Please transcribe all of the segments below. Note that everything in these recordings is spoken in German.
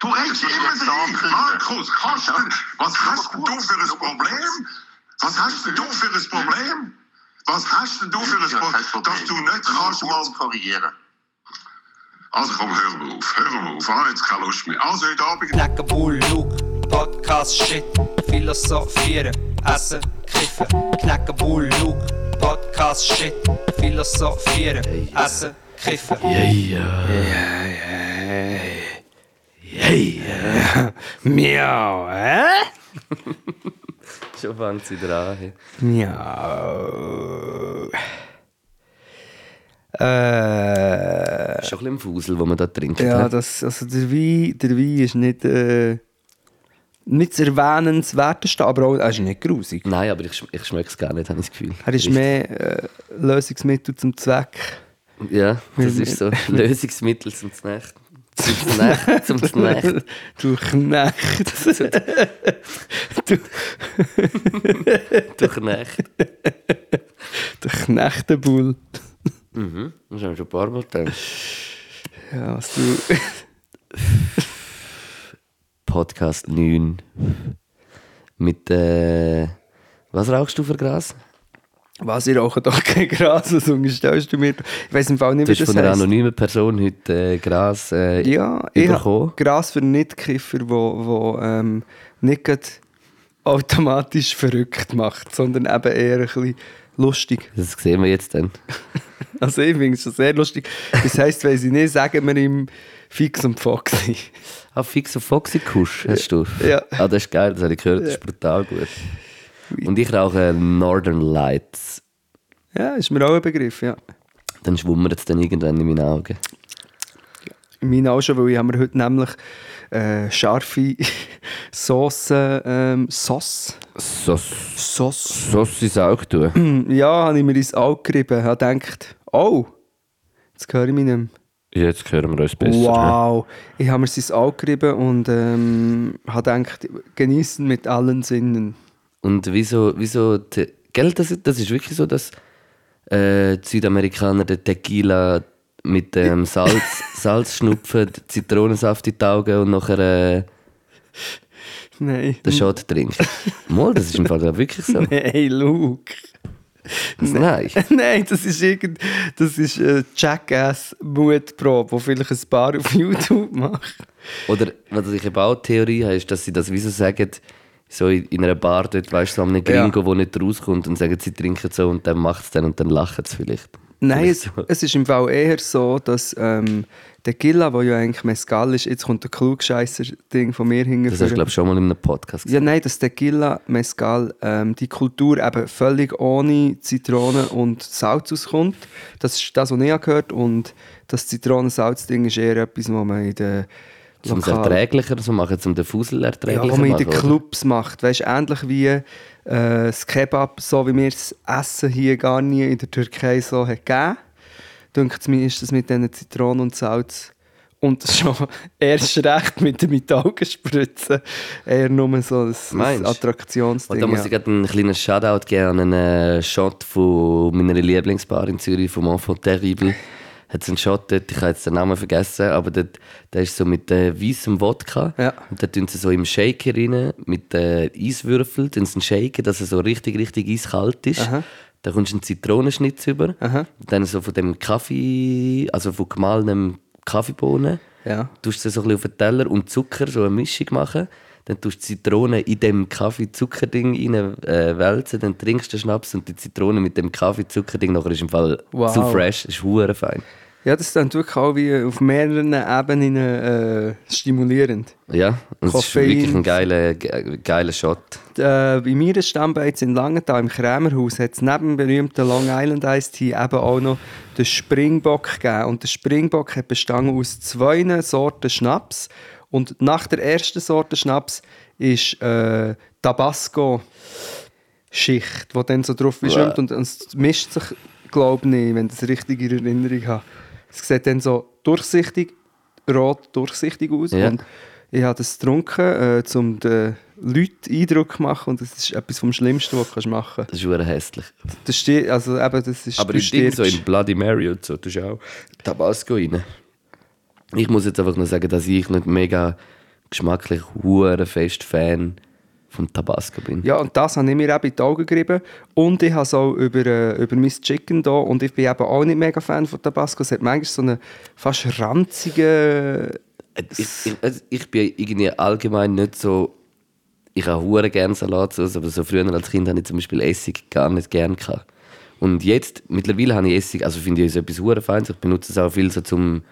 Du redest immer ankündigen. Markus, kannst du, was hast du für ein Problem? Was hast du für ein Problem? Was hast du für ein Problem, dass du nicht kannst mal... korrigieren. Also komm, hör mal auf, hör mal auf, habe jetzt keine Lust mehr. Also heute Abend... Knacken, Bull, Luke, Podcast, Shit, Philosophieren, Essen, Kiffen. Knacken, Bull, Luke, Podcast, Shit, Philosophieren, Essen, Kiffen. Miau, hä? Schon fängt es wieder an. hey. Miau. Äh, Schon ein bisschen im Fusel, wo man da trinkt. ja, hä? das, also der Wein, der Wein ist nicht, äh, nicht das erwähnenswerteste, aber auch, er ist nicht grusig. Nein, aber ich, schm- ich schmecke es gar nicht, habe ich das Gefühl. Er ist mehr äh, Lösungsmittel zum Zweck. Ja, das ist so Lösungsmittel zum Znacht. Zum Znacht. Zum Znacht. Du Knecht. du, Durch Nacht. der Knechtenbull. Mhm. Das haben wir schon ein paar Mal getan. Ja, was du... Podcast 9. Mit, äh, was rauchst du für Gras? Was, ich rauche doch kein Gras, was unterstellst du mir? Ich weiß im Fall nicht, Du wie das von einer anonymen Person heute äh, Gras äh, Ja, ich Gras für Nichtkiffer, wo, wo ähm, nicht automatisch verrückt macht, sondern eben eher ein bisschen lustig. Das sehen wir jetzt dann. Also ich finde es schon sehr lustig. Das heisst, wenn sie nicht sagen wir ihm Fix und Foxy. Ah, Fix und Foxy Kusch hast du? Ja. Ah, das ist geil, das habe ich gehört, das ist brutal gut. Und ich rauche Northern Lights. Ja, ist mir auch ein Begriff, ja. Dann schwummert es dann irgendwann in meinen Augen. In meinen auch schon, weil ich habe mir heute nämlich äh, scharfe Sauce, ähm, Sauce, Sauce. Sauce, Sauce ist auch tun. ja, habe ich mir ins Auge gerieben. habe gedacht, oh, jetzt höre ich mich nicht mehr. Jetzt hören wir uns besser. Wow, ich habe mir ins Auge gerieben und ähm, habe gedacht, genießen mit allen Sinnen. Und wieso, wieso te, gell, das, das ist wirklich so, dass äh, die Südamerikaner den Tequila mit dem Salz, Salz schnupfen, Zitronensaft in die Augen und nachher äh, Nein. den Shot trinken. Mal, das ist im Fall wirklich so. Nein, Luke. Das, nein. Nein, das ist irgend, das ist äh, Jackass Mutprobe, wo vielleicht ein paar auf YouTube macht. Oder was ich eben auch die Theorie habe, ist, dass sie das wieso sagen, so in in einer Bar dort, weißt du, so einem Gringo, wo nicht rauskommt und sagen, sie trinken so und dann macht es dann und dann lachen sie vielleicht. Nein, es, Vielleicht so. es ist im Fall eher so, dass ähm, der Gilla, der ja eigentlich Mescal ist, jetzt kommt der Klugscheisser-Ding von mir hinten. Das hast du, glaube ich, schon mal in einem Podcast Ja, nein, dass der Gilla Mescal ähm, die Kultur eben völlig ohne Zitrone und Salz auskommt. Das ist das, was ich habe gehört Und das Zitronen-Salz-Ding ist eher etwas, was man in den Um es erträglicher zu machen, um den Fusel ja, erträglicher zu man in machen. den oder? Clubs macht. Weißt ähnlich wie äh, das Kebab, so wie wir es Essen hier gar nie in der Türkei so hat gegeben. Denkt mir, ist das mit diesen Zitronen und Salz und schon erst recht mit Augen spritzen eher nur so ein, ein? Attraktionsding. Und da muss ja. ich gerade einen kleinen Shoutout geben an einen äh, Shot von meiner Lieblingsbar in Zürich, vom Enfant Terrible. Hat einen Shot dort, ich habe jetzt den Namen vergessen, aber dort, der ist so mit äh, weißem Wodka. Ja. Und da tun sie so im Shaker rein, mit äh, Eiswürfeln, tun sie shaken, dass er so richtig, richtig eiskalt ist. Aha. Da kommst du einen Zitronenschnitz über. Aha. Dann so von dem Kaffee, also von gemahlenem Kaffeebohnen. Ja. tust du so ein bisschen auf den Teller und Zucker, so eine Mischung machen. Dann tust du Zitrone in dem Kaffee-Zucker-Ding rein äh, wälzen, dann trinkst du den Schnaps und die Zitrone mit dem Kaffee-Zucker-Ding nachher ist im Fall Wow. zu fresh, ist hure fein. ja, das ist dann wirklich auch wie auf mehreren Ebenen äh, stimulierend. Ja, und es ist wirklich ein geiler, ge- geiler Shot. äh, bei mir Stammbeiz in Langenthal im Krämerhaus hat es neben dem berühmten Long Island Iced Tea eben auch noch den Springbock gegeben. Und der Springbock hat bestanden aus zwei Sorten Schnaps. Und nach der ersten Sorte Schnaps ist äh, Tabasco Schicht, die dann so drauf schwimmt und es mischt sich, glaube ich, nicht, wenn ich das richtig in Erinnerung habe. Es sieht dann so durchsichtig, rot durchsichtig aus. Ja. Und ich habe das getrunken, äh, um den Leuten Eindruck zu machen. Und das ist etwas vom Schlimmsten, was du machen kannst. Das ist hure hässlich. Das steht, also eben, das ist, Aber du in Ding, so in Bloody Mary und so, du auch Tabasco rein. Ich muss jetzt einfach nur sagen, dass ich nicht mega geschmacklich hure fest Fan vom Tabasco bin. Ja, und das habe ich mir eben in die Augen gerieben. Und ich habe es auch über, äh, über mein Chicken da. Und ich bin eben auch nicht mega Fan von Tabasco. Es hat manchmal so einen fast ranzigen... Ich, ich, also ich bin irgendwie allgemein nicht so. Ich habe hure gerne Salatsauce, aber so früher als Kind habe ich zum Beispiel Essig gar nicht gern gehabt. Und jetzt, mittlerweile habe ich Essig, also finde ich es etwas hure Feines. Ich benutze es auch viel so zum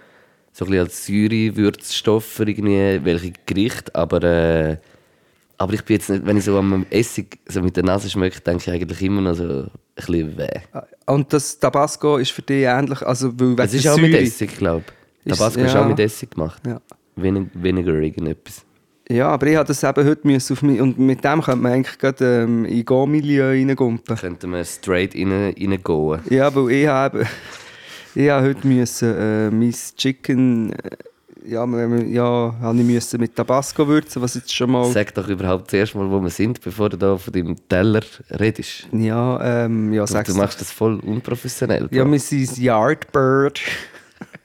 so ein bisschen als Säure-Würzstoff für irgendwie welche Gerichte, aber äh, aber ich bin jetzt nicht, wenn ich so am Essig so mit der Nase schmecke, denke ich eigentlich immer noch so ein bisschen weh. Und das Tabasco ist für dich ähnlich, also weil Es ist auch mit Säure- Essig, glaube ich. Ist- Tabasco ist ja. auch mit Essig gemacht. Ja. Wenig, weniger irgendetwas. Ja, aber ich habe das eben heute müssen auf mich, und mit dem könnte man eigentlich gerade ähm, in Go-Milieu reingumpen. Könnten wir straight rein, reingehen. Ja, weil ich habe, ich habe heute müssen, äh, mein Chicken, äh, ja, ja, habe ich müssen mit Tabasco würzen, was jetzt schon mal, Sag doch überhaupt zuerst mal, wo wir sind, bevor du da von deinem Teller redest. ja, ähm, ja, Du, sag's du machst das voll unprofessionell. Ja, wir sind Yardbird.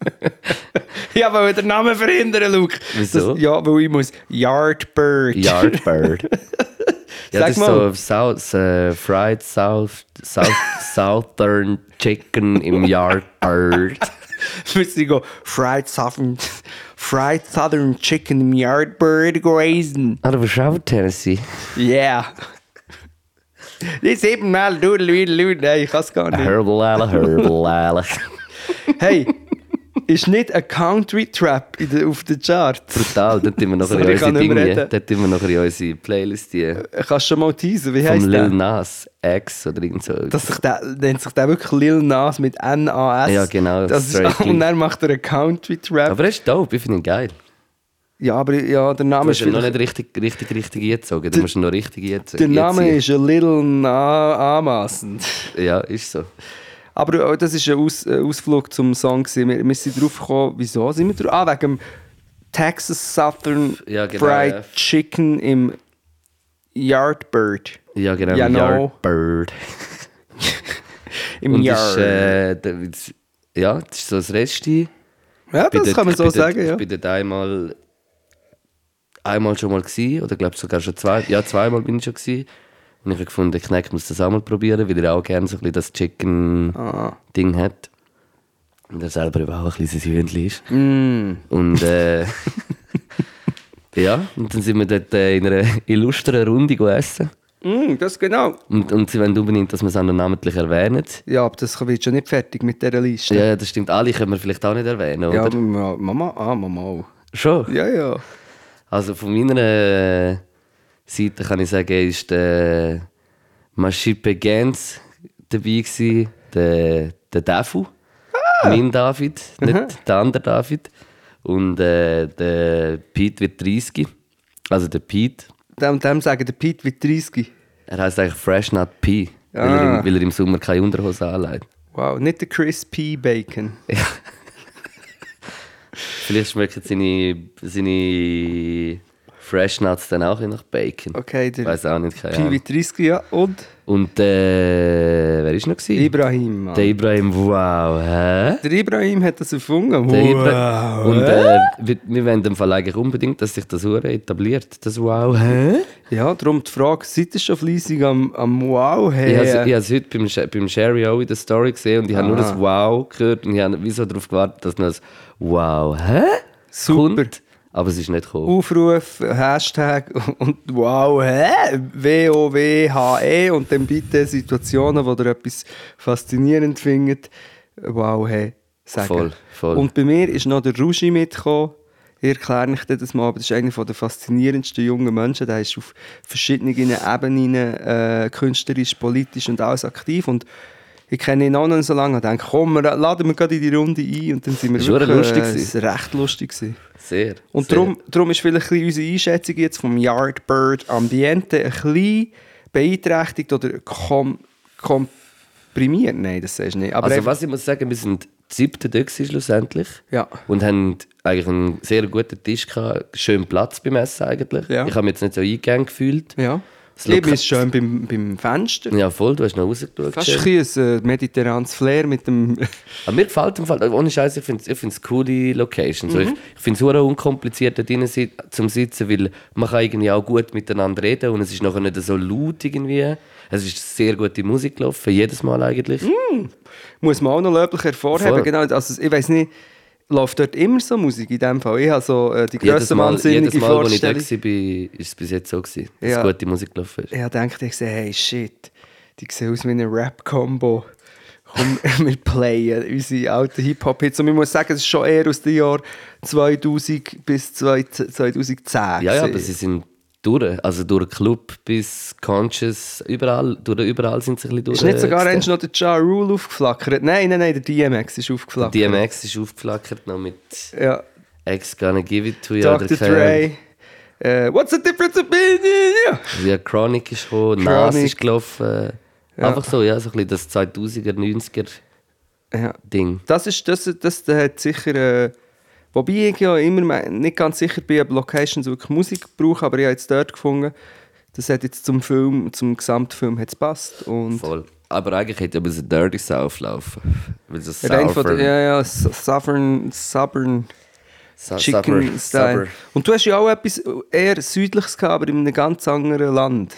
ja, weil den Namen verhindern, Luke. Wieso? Das, ja, weil ich muss Yardbird. Yardbird. ja, Sag das ist mal. so South, äh, Fried South, South, Southern Chicken im Yardbird. Müssen go Fried Southern, Fried Southern Chicken im Yardbird grazing. Ah, du bist auch Tennessee. Yeah. Die siebenmal Dudel, Dudel, Dudel. Nein, ich kann es gar nicht. Herbalala, Herbalala. Hey, ist nicht ein Country Trap der, auf den Charts? Brutal, dort tun wir nachher Sorry, kann unsere Dinge, reden. dort nachher in unsere Playlist die Kannst du schon mal teasen? Wie vom heisst Lil der? Nas X oder irgend so. Dass sich der, nennt sich der wirklich Lil Nas mit N-A-S. Ja, genau, Das ist, straight und dann macht er einen Country Trap. Aber er ist dope, ich finde ihn geil. ja, aber ja, der Du Name ist ihn noch vielleicht, nicht richtig, richtig, richtig eingezogen. Du musst ihn noch richtig der einzogen. Name ist ein little na anmassend. Ja, ist so. Aber äh, das ist ein Aus, äh, Ausflug zum Song. Wir, wir sind drauf gekommen, wieso sind wir drauf? Ah, wegen dem Texas Southern Ja, genau, Fried ja. Chicken im Yardbird. Ja, genau. Ja, no. Yardbird. Im Und Yard. ist, äh, der- das- ja, das ist so das Resti. ja, das dort- kann man so dort- sagen, ja. Ich bin dort einmal, einmal schon mal gewesen, oder glaube sogar schon zwei, ja zweimal bin ich schon gewesen. Und ich habe gefunden, Knecht muss das auch mal probieren, weil er auch gerne so ein bisschen das Chicken-Ding Ah. hat. Und er selber eben auch ein kleines Hühnchen ist. Mm. Und äh, ja, und dann sind wir dort äh, in einer illustren Runde gegessen. Mm, das genau. Und, und sie wollen unbedingt, dass wir es auch noch namentlich erwähnen. Ja, aber das wird schon nicht fertig mit dieser Liste. Ja, das stimmt. Alle können wir vielleicht auch nicht erwähnen, Ja, oder? Ma- Mama, ah, Mama auch. Schon? Ja, ja. Also von meiner äh, Seite kann ich sagen, ist der Maschipe Gens dabei gewesen, der, der Dafu, mein David, nicht der andere David. Und äh, der Pete wird 30. Also der Pete, Dem, dem sagen, der Pete wird 30. er heißt eigentlich Fresh Nut P, weil, er Ah. im, weil er im Sommer keine Unterhose anlegt. Wow, nicht der Chris P. Bacon. Vielleicht schmecken seine, seine Fresh Nuts dann auch nach Bacon. Okay, Ich der weiß auch nicht, keine Ahnung. wird 30, ja. Und Und äh, wer ist noch? Gewesen? Ibrahim. Mann. Der Ibrahim, wow, hä? Der Ibrahim hat das erfunden. Der Wow. Ibra Und äh, wir, wir wollen im Fall eigentlich unbedingt, dass sich das Hure etabliert. Das Wow, hä? Ja, darum die Frage, seid ihr schon fleissig am, am Wow Ich her? habe es heute beim, beim Sherry auch in der Story gesehen und ich habe nur das Wow gehört und ich habe wieso darauf gewartet, dass noch das Wow, hä? Super. Kommt. Aber es ist nicht gekommen. Aufruf, Hashtag und wow, hä? W-O-W-H-E und dann bitte Situationen, wo ihr etwas faszinierend findet. Wow, hä? Sagen. Voll, voll. Und bei mir ist noch der Rugi mitgekommen. Ich erkläre euch das mal, aber das ist einer der faszinierendsten jungen Menschen. Der ist auf verschiedenen Ebenen äh, künstlerisch, politisch und alles aktiv. Und ich kenne ihn auch noch nicht so lange und denke, komm, wir laden wir gerade in die Runde ein. Und dann sind wir Das war wirklich, lustig äh, gewesen. es war recht lustig. Gewesen. Sehr. Und sehr. darum, darum ist vielleicht ein unsere Einschätzung jetzt vom Yardbird Ambiente ein bisschen beeinträchtigt oder kom komprimiert. Nein, das sagst du nicht. Aber Also was ich muss sagen, wir sind siebte dort schlussendlich. Ja. Und haben eigentlich einen sehr guten Tisch gehabt, schön Platz beim Essen eigentlich. Ja. Ich habe mich jetzt nicht so eingegangen gefühlt. Ja. Das Loka- bin schön beim, beim Fenster. Ja, voll, du hast noch rausgeschaut. Fast schön. ein bisschen ein äh, mediterranes Flair mit dem... Aber mir gefällt im Fall, ohne Scheiß, ich finde es coole Location. So, ich Mhm. ich finde es sehr unkompliziert dort drin si- zum Sitzen, weil man kann irgendwie auch gut miteinander reden und es ist nachher nicht so laut irgendwie. Es ist sehr gute Musik gelaufen, jedes Mal eigentlich. Muss man auch noch löblich hervorheben. Voll. Genau, also ich weiß nicht, läuft dort immer so Musik in dem Fall? Ich habe so äh, die grösste wahnsinnige jedes Mal, als ich da war, ist es bis jetzt so gewesen, dass Ja. gute Musik gelaufen ist. Ich gedacht, ich sehe, hey shit, die sehen aus wie eine Rap-Combo. Komm, wir playen unsere alten Hip-Hop-Hits. Und ich muss sagen, es ist schon eher aus dem Jahr 2000 bis 2010. Ja, ja, aber sie sind durch. Also durch Club bis Conscious, überall, durch, überall sind sie ein bisschen durch. Ist nicht sogar eins noch der Ja Rule aufgeflackert? Nein, nein, nein, der DMX ist aufgeflackert. DMX ist aufgeflackert noch mit Ja, X Gonna Give It To You. Dr. Dre. Äh, what's the difference between you? Ja, Chronic ist gekommen, Nas ist gelaufen. Ja. Einfach so, ja, so ein bisschen das 2000er, 90er Ja. Ding. Das ist, das, das, das hat sicher, äh, wobei ich ja immer me- nicht ganz sicher bin, ob Locations wirklich Musik brauchen, aber ich habe jetzt dort gefunden, das hat jetzt zum Film, zum Gesamtfilm hat's passt und Voll. Aber eigentlich hätte aber so Dirty South laufen. Weil so von ja, ja, Southern, Southern Sa- Chicken Supper- Style. Supper. Und du hast ja auch etwas eher Südliches gehabt, aber in einem ganz anderen Land,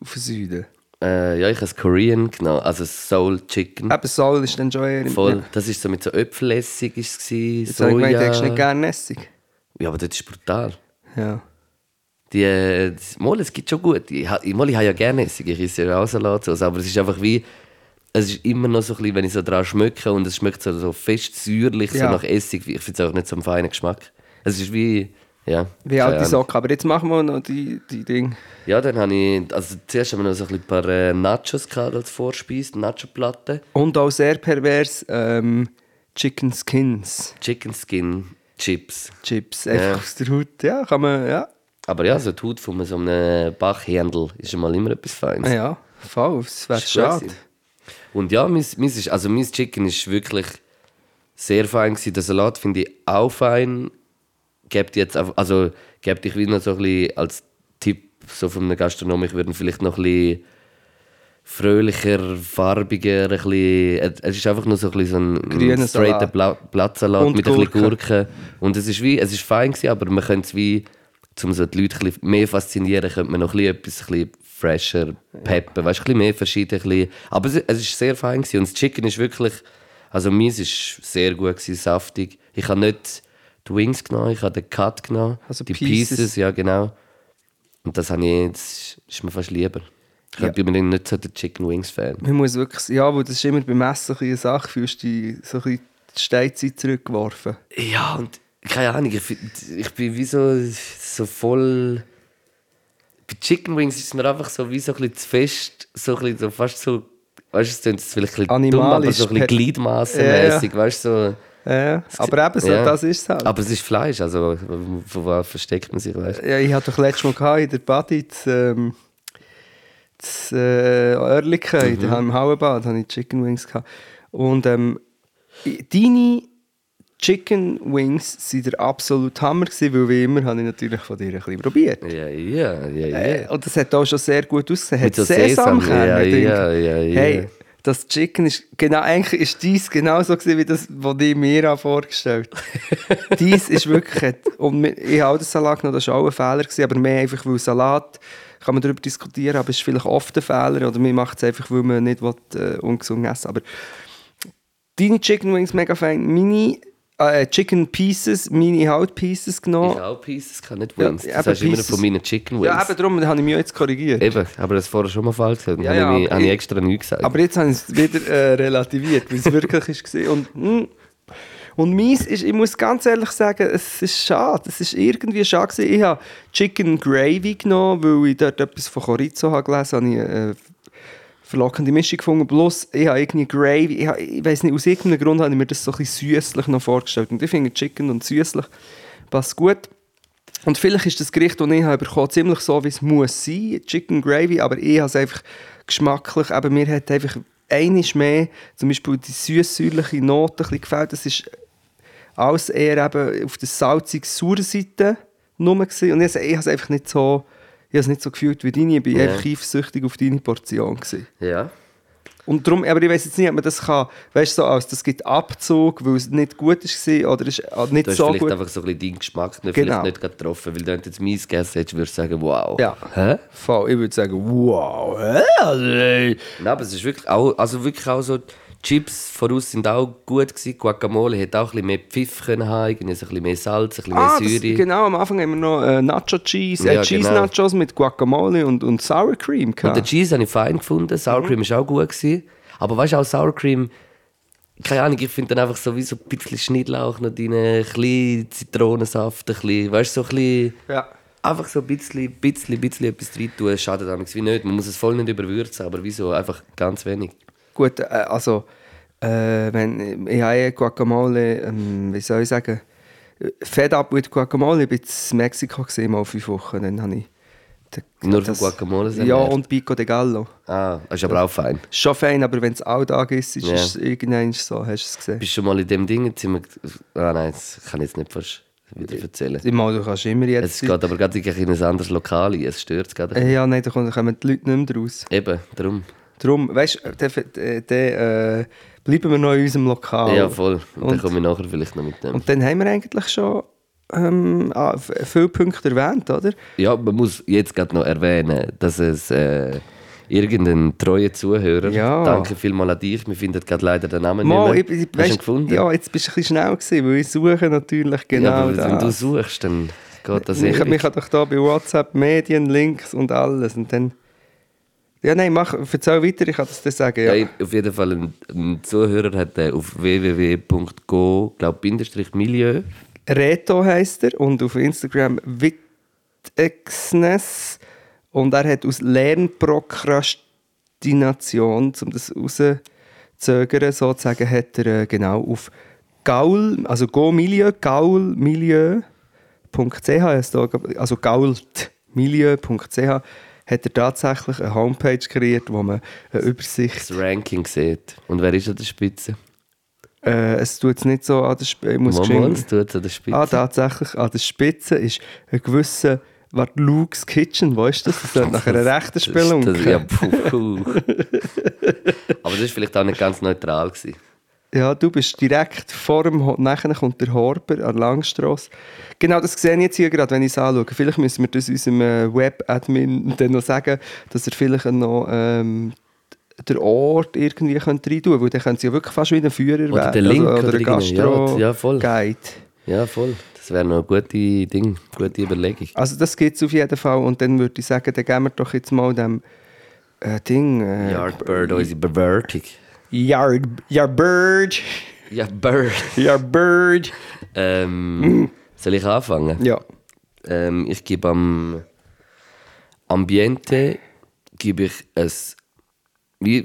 auf Süden. Äh, ja, ich habe Korean genommen, also Soul Chicken. Eben Soul ist dann schon eher. Voll. Ja. Das ist so mit so Äpfelessig ist es habe ich gemeint, du hättest nicht gerne Essig. Ja, aber das ist brutal. Ja. Die, äh, das- mal, es gibt schon gut. Ich, ha- ich, mal, ich habe ja gerne Essig, ich esse ja auch Salatsauce, aber es ist einfach wie, es ist immer noch so ein bisschen, wenn ich so dran schmecke und es schmeckt so, so fest säuerlich, Ja. so nach Essig, ich finde es auch nicht so einen feinen Geschmack. Es ist wie, ja. Wie alte Ahnung. Socken. Aber jetzt machen wir noch die, die Dinge. Ja, dann habe ich, also zuerst haben wir noch so ein paar äh, Nachos gehabt als Vorspeise, Nacho-Platte. Und auch sehr pervers ähm, Chicken Skins Chicken Skin Chips. Chips. Einfach Ja. aus der Haut. Ja, kann man, ja. Aber ja, so die Haut von so einem Bachhändel ist schon mal immer etwas Feines. Ja, voll. Das wäre schade. Und ja, mein, mein, ist, also mein Chicken ist wirklich sehr fein gewesen. Der Salat finde ich auch fein. Gebt jetzt also gebt ich wieder so ein bisschen als so von einem Gastronom, ich würde vielleicht noch ein bisschen fröhlicher, farbiger, ein bisschen, es ist einfach nur so ein, bisschen so ein straighter. Bla Blattsalat mit ein bisschen Gurke. Gurke. Und es ist wie, es ist fein gewesen, aber man könnte es wie, um so die Leute ein bisschen mehr faszinieren, könnte man noch ein bisschen etwas ein bisschen fresher peppen, weißt, ein bisschen mehr verschieden. Ein bisschen. Aber es, es ist sehr fein gewesen. und das Chicken ist wirklich, also meins ist sehr gut gewesen, saftig. Ich habe nicht die Wings genommen, ich habe den Cut genommen, Also die Pieces. Pieces. ja genau. Und das habe ich, das ist mir fast lieber. Ich Ja. bin mir nicht so der Chicken Wings Fan. Man muss wirklich, ja, weil das ist immer beim Essen eine Sache, fühlst du dich so ein bisschen die Steinzeit zurückgeworfen. Ja, und keine Ahnung, ich, ich bin wie so, so voll. Bei Chicken Wings ist es mir einfach so wie so ein bisschen zu fest, so ein bisschen so fast so, weißt du, es klingt jetzt vielleicht ein bisschen dumm, aber so ein bisschen per- gliedmassenmäßig, weißt du, so. Ja, aber eben so, Ja. das ist es halt. Aber es ist Fleisch, also von was versteckt man sich, weißt? Ja, ich hatte doch letztes Mal gehabt, in der Body das, ähm, das äh, Oerlikon, mhm. im Hauenbad, hatte ich Chicken Wings gehabt. Und ähm, deine Chicken Wings waren der absolute Hammer, gewesen, weil wie immer habe ich natürlich von dir ein bisschen probiert. Ja, ja, ja, ja. Äh, und das hat auch schon sehr gut ausgesehen. Mit Hat so Sesam, Sesamkerne ja, ja, ja, ja. Hey, das Chicken ist genau, eigentlich ist dies genauso gewesen, wie das, was ich mir vorgestellt habe. dies ist wirklich, und ich habe den Salat genommen, das war auch ein Fehler, gewesen, aber mehr einfach, weil Salat, kann man darüber diskutieren, aber es ist vielleicht oft ein Fehler, oder man macht es einfach, weil man nicht will, äh, ungesund essen aber deine Chicken Wings mega fein, meine äh, Chicken Pieces, meine Hautpieces Ich genommen. habe auch Pieces, kann nicht Ja, Wings. eben das heißt immer von meinen Chicken Wings. Ja, eben darum habe ich mich jetzt korrigiert. Eben, aber das vorher schon mal falsch gesagt. Ja, Ja, ja, habe ich, habe ich ich- extra nichts gesagt. Aber jetzt habe ich es wieder äh, relativiert, weil es wirklich war. Und, mm, und meins ist, ich muss ganz ehrlich sagen, es ist schade. Es ist irgendwie schade gewesen. Ich habe Chicken Gravy genommen, weil ich dort etwas von Chorizo habe gelesen habe. Ich äh, verlockende Mischung gefunden. Plus, ich habe irgendwie Gravy, ich, habe, ich weiß nicht, aus irgendeinem Grund habe ich mir das so ein bisschen süßlich noch vorgestellt. Und ich finde Chicken und süßlich passt gut. Und vielleicht ist das Gericht, das ich habe bekommen, ziemlich so, wie es muss sein, Chicken Gravy, aber ich habe es einfach geschmacklich, eben mir hat einfach einiges mehr, zum Beispiel die süß-säuerliche Note ein gefällt, das ist alles eher eben auf der salzig-sauren Seite nur gewesen. und ich, ich habe es einfach nicht so, habe es nicht so gefühlt wie deine, ich war Ja. einfach eifersüchtig auf deine Portion. Gewesen. Ja. Und darum, aber ich weiß jetzt nicht, ob man das kann, weißt du, so als das gibt Abzug, weil es nicht gut war oder ist äh, nicht Du hast so vielleicht gut. einfach so ein bisschen deinen Geschmack nicht, Genau. vielleicht nicht getroffen, weil du jetzt meins gegessen hättest, würdest du sagen, wow. Ja. Hä? Voll, ich würde sagen, wow, hä? Also. Nein, aber es ist wirklich auch, also wirklich auch so, Chips voraus sind auch gut gewesen. Guacamole hätte auch ein bisschen mehr Pfiff können haben, irgendwie ein bisschen mehr Salz, ein bisschen Ah, mehr das, Säure. genau, am Anfang haben wir noch äh, Nacho Cheese, äh, Ja, Cheese genau. Nachos mit Guacamole und, und Sour Cream. Und den gehabt. Cheese habe ich fein gefunden, Sour Mhm. Cream war auch gut. Gewesen. Aber weißt du, auch Sour Cream, keine Ahnung, ich finde dann einfach so wie so ein bisschen Schnittlauch noch drin, ein bisschen Zitronensaft, ein bisschen, weißt du, so ein bisschen... Ja. Einfach so ein bisschen, bisschen, bisschen etwas rein tun, schadet damals wie nicht. Man muss es voll nicht überwürzen, aber wieso? Einfach ganz wenig. Gut, äh, also, äh, wenn, ich habe eh Guacamole, ähm, wie soll ich sagen, Fed up mit Guacamole, ich war in Mexiko gewesen, mal fünf Wochen, dann habe ich... Nur von Guacamole sind Ja, und Pico de Gallo. Ah, ist aber auch fein. Schon fein, aber wenn es Alltag ist, ist Ja. es irgendwann so, hast du es gesehen. Bist du schon mal in dem Ding? Ah nein, das kann ich jetzt nicht fast wieder erzählen. Meine, du kannst immer jetzt... Es geht aber gerade in ein anderes Lokal ein, es stört es gerade. ja, nein, da kommen da kommen die Leute nicht mehr raus. Eben, darum. Darum, weißt du, dann äh, bleiben wir noch in unserem Lokal. Ja, voll. Und, dann komme ich nachher vielleicht noch mit dem. Und dann haben wir eigentlich schon ähm, ah, viele Punkte erwähnt, oder? Ja, man muss jetzt gerade noch erwähnen, dass es äh, irgendein treuer Zuhörer, Ja. danke vielmals an dich, wir finden gerade leider den Namen Mal, nicht ich, mehr. ich, Hast du ihn weißt, gefunden? Ja, jetzt bist du ein bisschen schnell gewesen, weil ich suche natürlich genau ja, aber wenn du das. suchst, dann geht das ich, ewig. ich habe doch da bei WhatsApp Medien, Links und alles und dann... Ja, nein, mach, erzähl weiter, ich kann das dann sagen. Ja. Ja. auf jeden Fall ein, ein Zuhörer hat äh, auf www.go, glaube Bindestrich Milieu. Reto heisst er und auf Instagram Witexness und er hat aus Lernprokrastination, um das rauszögern, sozusagen, hat er äh, genau auf Gaul, also Go Milieu, gaulmilieu.ch, also gaultmilieu.ch, hat er tatsächlich eine Homepage kreiert, wo man eine Übersicht Das Ranking sieht. Und wer ist an der Spitze? äh, es tut es nicht so an der Spitze, es tut an der Spitze. Ah, tatsächlich, an der Spitze ist ein gewisser, was Luke's Kitchen, weißt du das? Das sollte nach einer rechten Spelung. Das, ja, puh, puh. Aber das war vielleicht auch nicht ganz neutral. Gewesen. Ja, du bist direkt vor dem, nachher kommt der Horber an der Langstrasse. Genau, das sehe ich jetzt hier gerade, wenn ich es anschaue. Vielleicht müssen wir das unserem äh, Web-Admin dann noch sagen, dass er vielleicht noch ähm, den Ort irgendwie rein tun, weil dann können sie ja wirklich fast wie ein Führer Oder werden. den Link also, oder oder ein irgendwie. Gastro Ja, ja, voll. Guide. Ja, voll. Das wäre noch eine gute Ding, gute Überlegung. Also das gibt es auf jeden Fall und dann würde ich sagen, dann geben wir doch jetzt mal dem äh, Ding... Äh, Yardbird, unsere Bewertung. Yard, Yardbird. Ja, Bird. Yardbird. Ähm, soll ich anfangen? Ja. Ähm, ich gebe am Ambiente gebe ich es.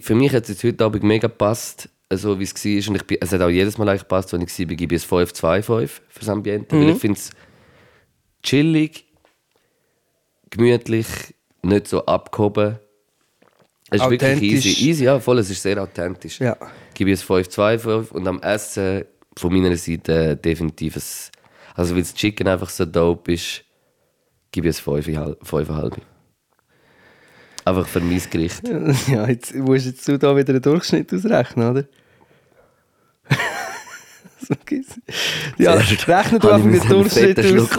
Für mich hat es jetzt heute Abend mega gepasst, so wie es war. Und ich bin, es hat auch jedes Mal eigentlich gepasst, wenn ich war, gebe ich es 5-2-5 für das Ambiente. Weil ich finde es chillig, gemütlich, nicht so abgehoben. Es ist wirklich easy. Easy, ja, voll, es ist sehr authentisch. Ja. Gebe ich es 5-2-5 und am Essen von meiner Seite definitiv ein, also weil das Chicken einfach so dope ist, gebe ich es 5,5. Einfach für mein Gericht. Ja, jetzt musst jetzt du da wieder einen Durchschnitt ausrechnen, oder? ja, rechne du einfach den Durchschnitt aus.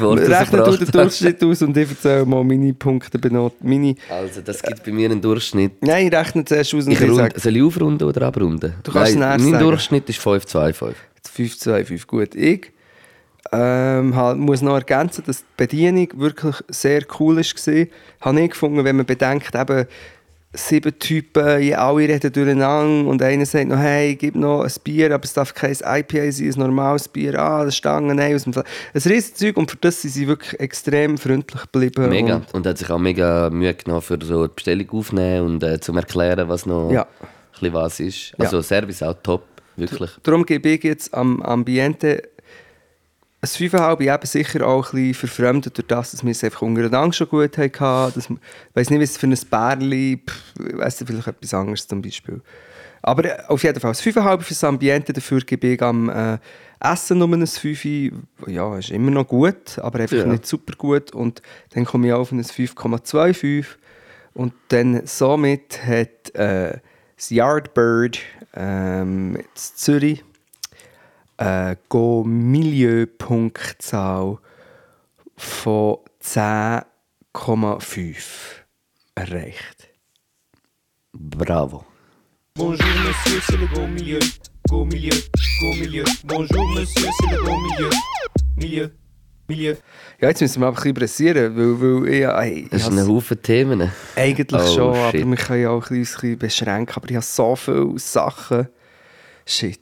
Wort rechne du den. Durchschnitt aus und ich erzähle mal meine Punkte. Meine... Also, das gibt bei mir einen Durchschnitt. Nein, ich rechne zuerst aus und Ich ich rund, sage soll ich aufrunden oder abrunden? Du kannst nachher Mein sagen. Durchschnitt ist 5,25. 5, 2, 5. Gut, ich ähm, halt, muss noch ergänzen, dass die Bedienung wirklich sehr cool war. Habe ich gefunden, wenn man bedenkt, eben sieben Typen, alle reden durcheinander und einer sagt noch, hey, gib noch ein Bier, aber es darf kein IPA sein, ein normales Bier, ah, das Stangen, nein, aus dem Fla- Ein riesiges Zeug und für das sind sie wirklich extrem freundlich geblieben. Mega. Und, Und hat sich auch mega Mühe genommen, für so die Bestellung aufzunehmen und äh, zum erklären, was noch Ja. ein was ist. Ja. Also Service auch top, wirklich. darum gebe ich jetzt am Ambiente ein 5,5 eben sicher auch ein bisschen verfremdet durch das, dass wir es einfach untereinander schon gut hatten. Dass, ich weiß nicht, was für ein Bärli, ich weiss nicht, vielleicht etwas anderes zum Beispiel. Aber äh, auf jeden Fall, das 5,5 fürs Ambiente, dafür gebe ich am äh, Essen nur ein 5. Ja, ist immer noch gut, aber einfach Ja. nicht super gut. Und dann komme ich auf ein 5,25. Und dann somit hat äh, das Yardbird ähm, in Zürich äh, go Milieu-Punktzahl von 10,5 erreicht. Bravo. Bonjour monsieur, c'est le beau milieu. Go milieu, go milieu. Bonjour monsieur, c'est le beau milieu. Milieu, milieu. Ja, jetzt müssen wir aber ein bisschen pressieren, weil, weil ich, ey, Das sind ein Haufen Themen. eigentlich Oh, schon, shit. aber wir können ja auch ein bisschen beschränken. Aber ich habe so viele Sachen. Shit.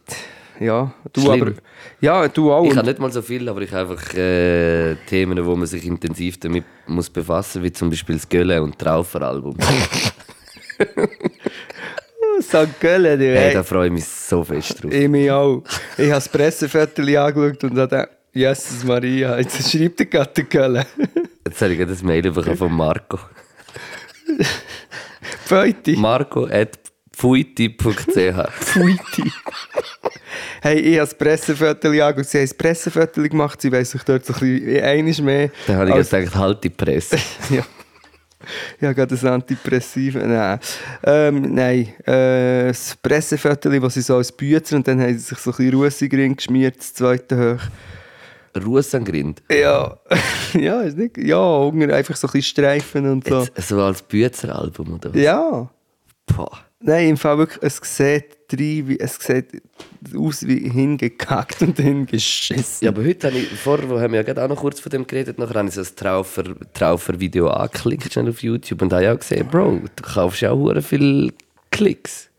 Ja, du Schlimm. aber. Ja, du auch. Ich habe nicht mal so viel, aber ich habe einfach äh, Themen, wo man sich intensiv damit muss befassen muss, wie zum Beispiel das Gölle und Traufer-Album. St. Gallen, du, Hey, ey. da freue ich mich so fest drauf. Ich mich auch. Ich habe das Presseviertel angeschaut und gedacht, Jesus Maria, jetzt schreibt der gerade der Köln. Jetzt habe ich gerade ein Mail bekommen von Marco. Pfeute. Marco at pfuiti.ch Pfeute. Hey, ich habe das Presseviertel angeschaut. Sie haben das Presseviertel gemacht. Sie weiss sich dort so ein bisschen einiges mehr. Da habe ich als- gedacht, halt die Presse. ja. Habe gerade ein Antipressiv. Nein, ähm, nein. Äh, das Presseviertel, das sie so als Bützer und dann haben sie sich so ein bisschen Russig geschmiert, das zweite hoch. Ruhe an Grind. Ja, ja, ist nicht. Ja, Hunger, einfach so ein bisschen Streifen und so. Jetzt, so als Büzer-Album oder was? Ja. Boah. Nein, im Fall wirklich, es sieht, rein wie, es sieht aus wie hingekackt und hingeschissen. Ja, aber heute habe ich, vorher wo haben wir ja gerade auch noch kurz von dem geredet, nachher habe ich so ein Traufer, Traufer-Video angeklickt schnell auf YouTube und habe ja auch gesehen, Bro, du kaufst ja auch viele Klicks.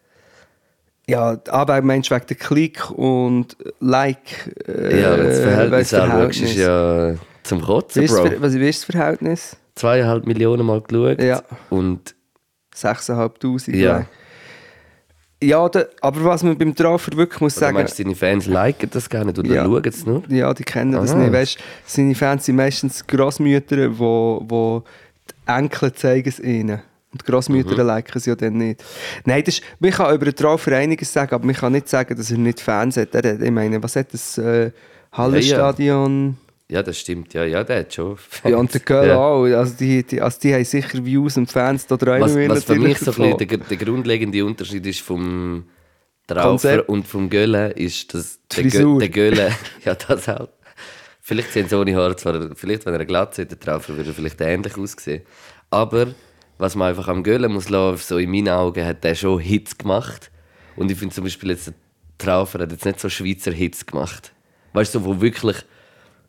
Ja, aber meinst du wegen der Klick und Like? Äh, ja, wenn das Verhältnis weiss anschaust, ist ja zum Kotzen, das Bro. Was ist das Verhältnis? Zweieinhalb Millionen Mal geschaut Ja. und 6'500. Ja. Ja. Ja, da, aber was man beim Traufer wirklich muss oder sagen, meinst seine Fans liken das gar nicht oder Ja. schauen es nur? ja, die kennen das Ah. nicht. Weißt, seine Fans sind meistens Grossmütter, die wo, wo die Enkel zeigen es ihnen. Und die Grossmütter Mhm. liken es ja dann nicht. Nein, das ist, man kann über den Traufer einiges sagen, aber man kann nicht sagen, dass er nicht Fans hat. Er ich meine, was hat das äh, Hallenstadion? Ja, das stimmt, ja, ja, der hat schon Fans. Ja, und der Girl Ja. auch. Also die, die, also die haben sicher Views und Fans, da träumen Was, was für mich so ein der, der grundlegende Unterschied ist vom Traufer und vom Gölle, ist, dass der, Gö der Gölle, ja das auch. Vielleicht sehen sie ohne Haare zwar, vielleicht wenn er eine Glatze hätte, der Traufer würde vielleicht ähnlich aussehen. Aber was man einfach am Gölle muss lassen, so in meinen Augen, hat der schon Hits gemacht. Und ich finde zum Beispiel jetzt, der Traufer hat jetzt nicht so Schweizer Hits gemacht. Weißt du, so, wo wirklich,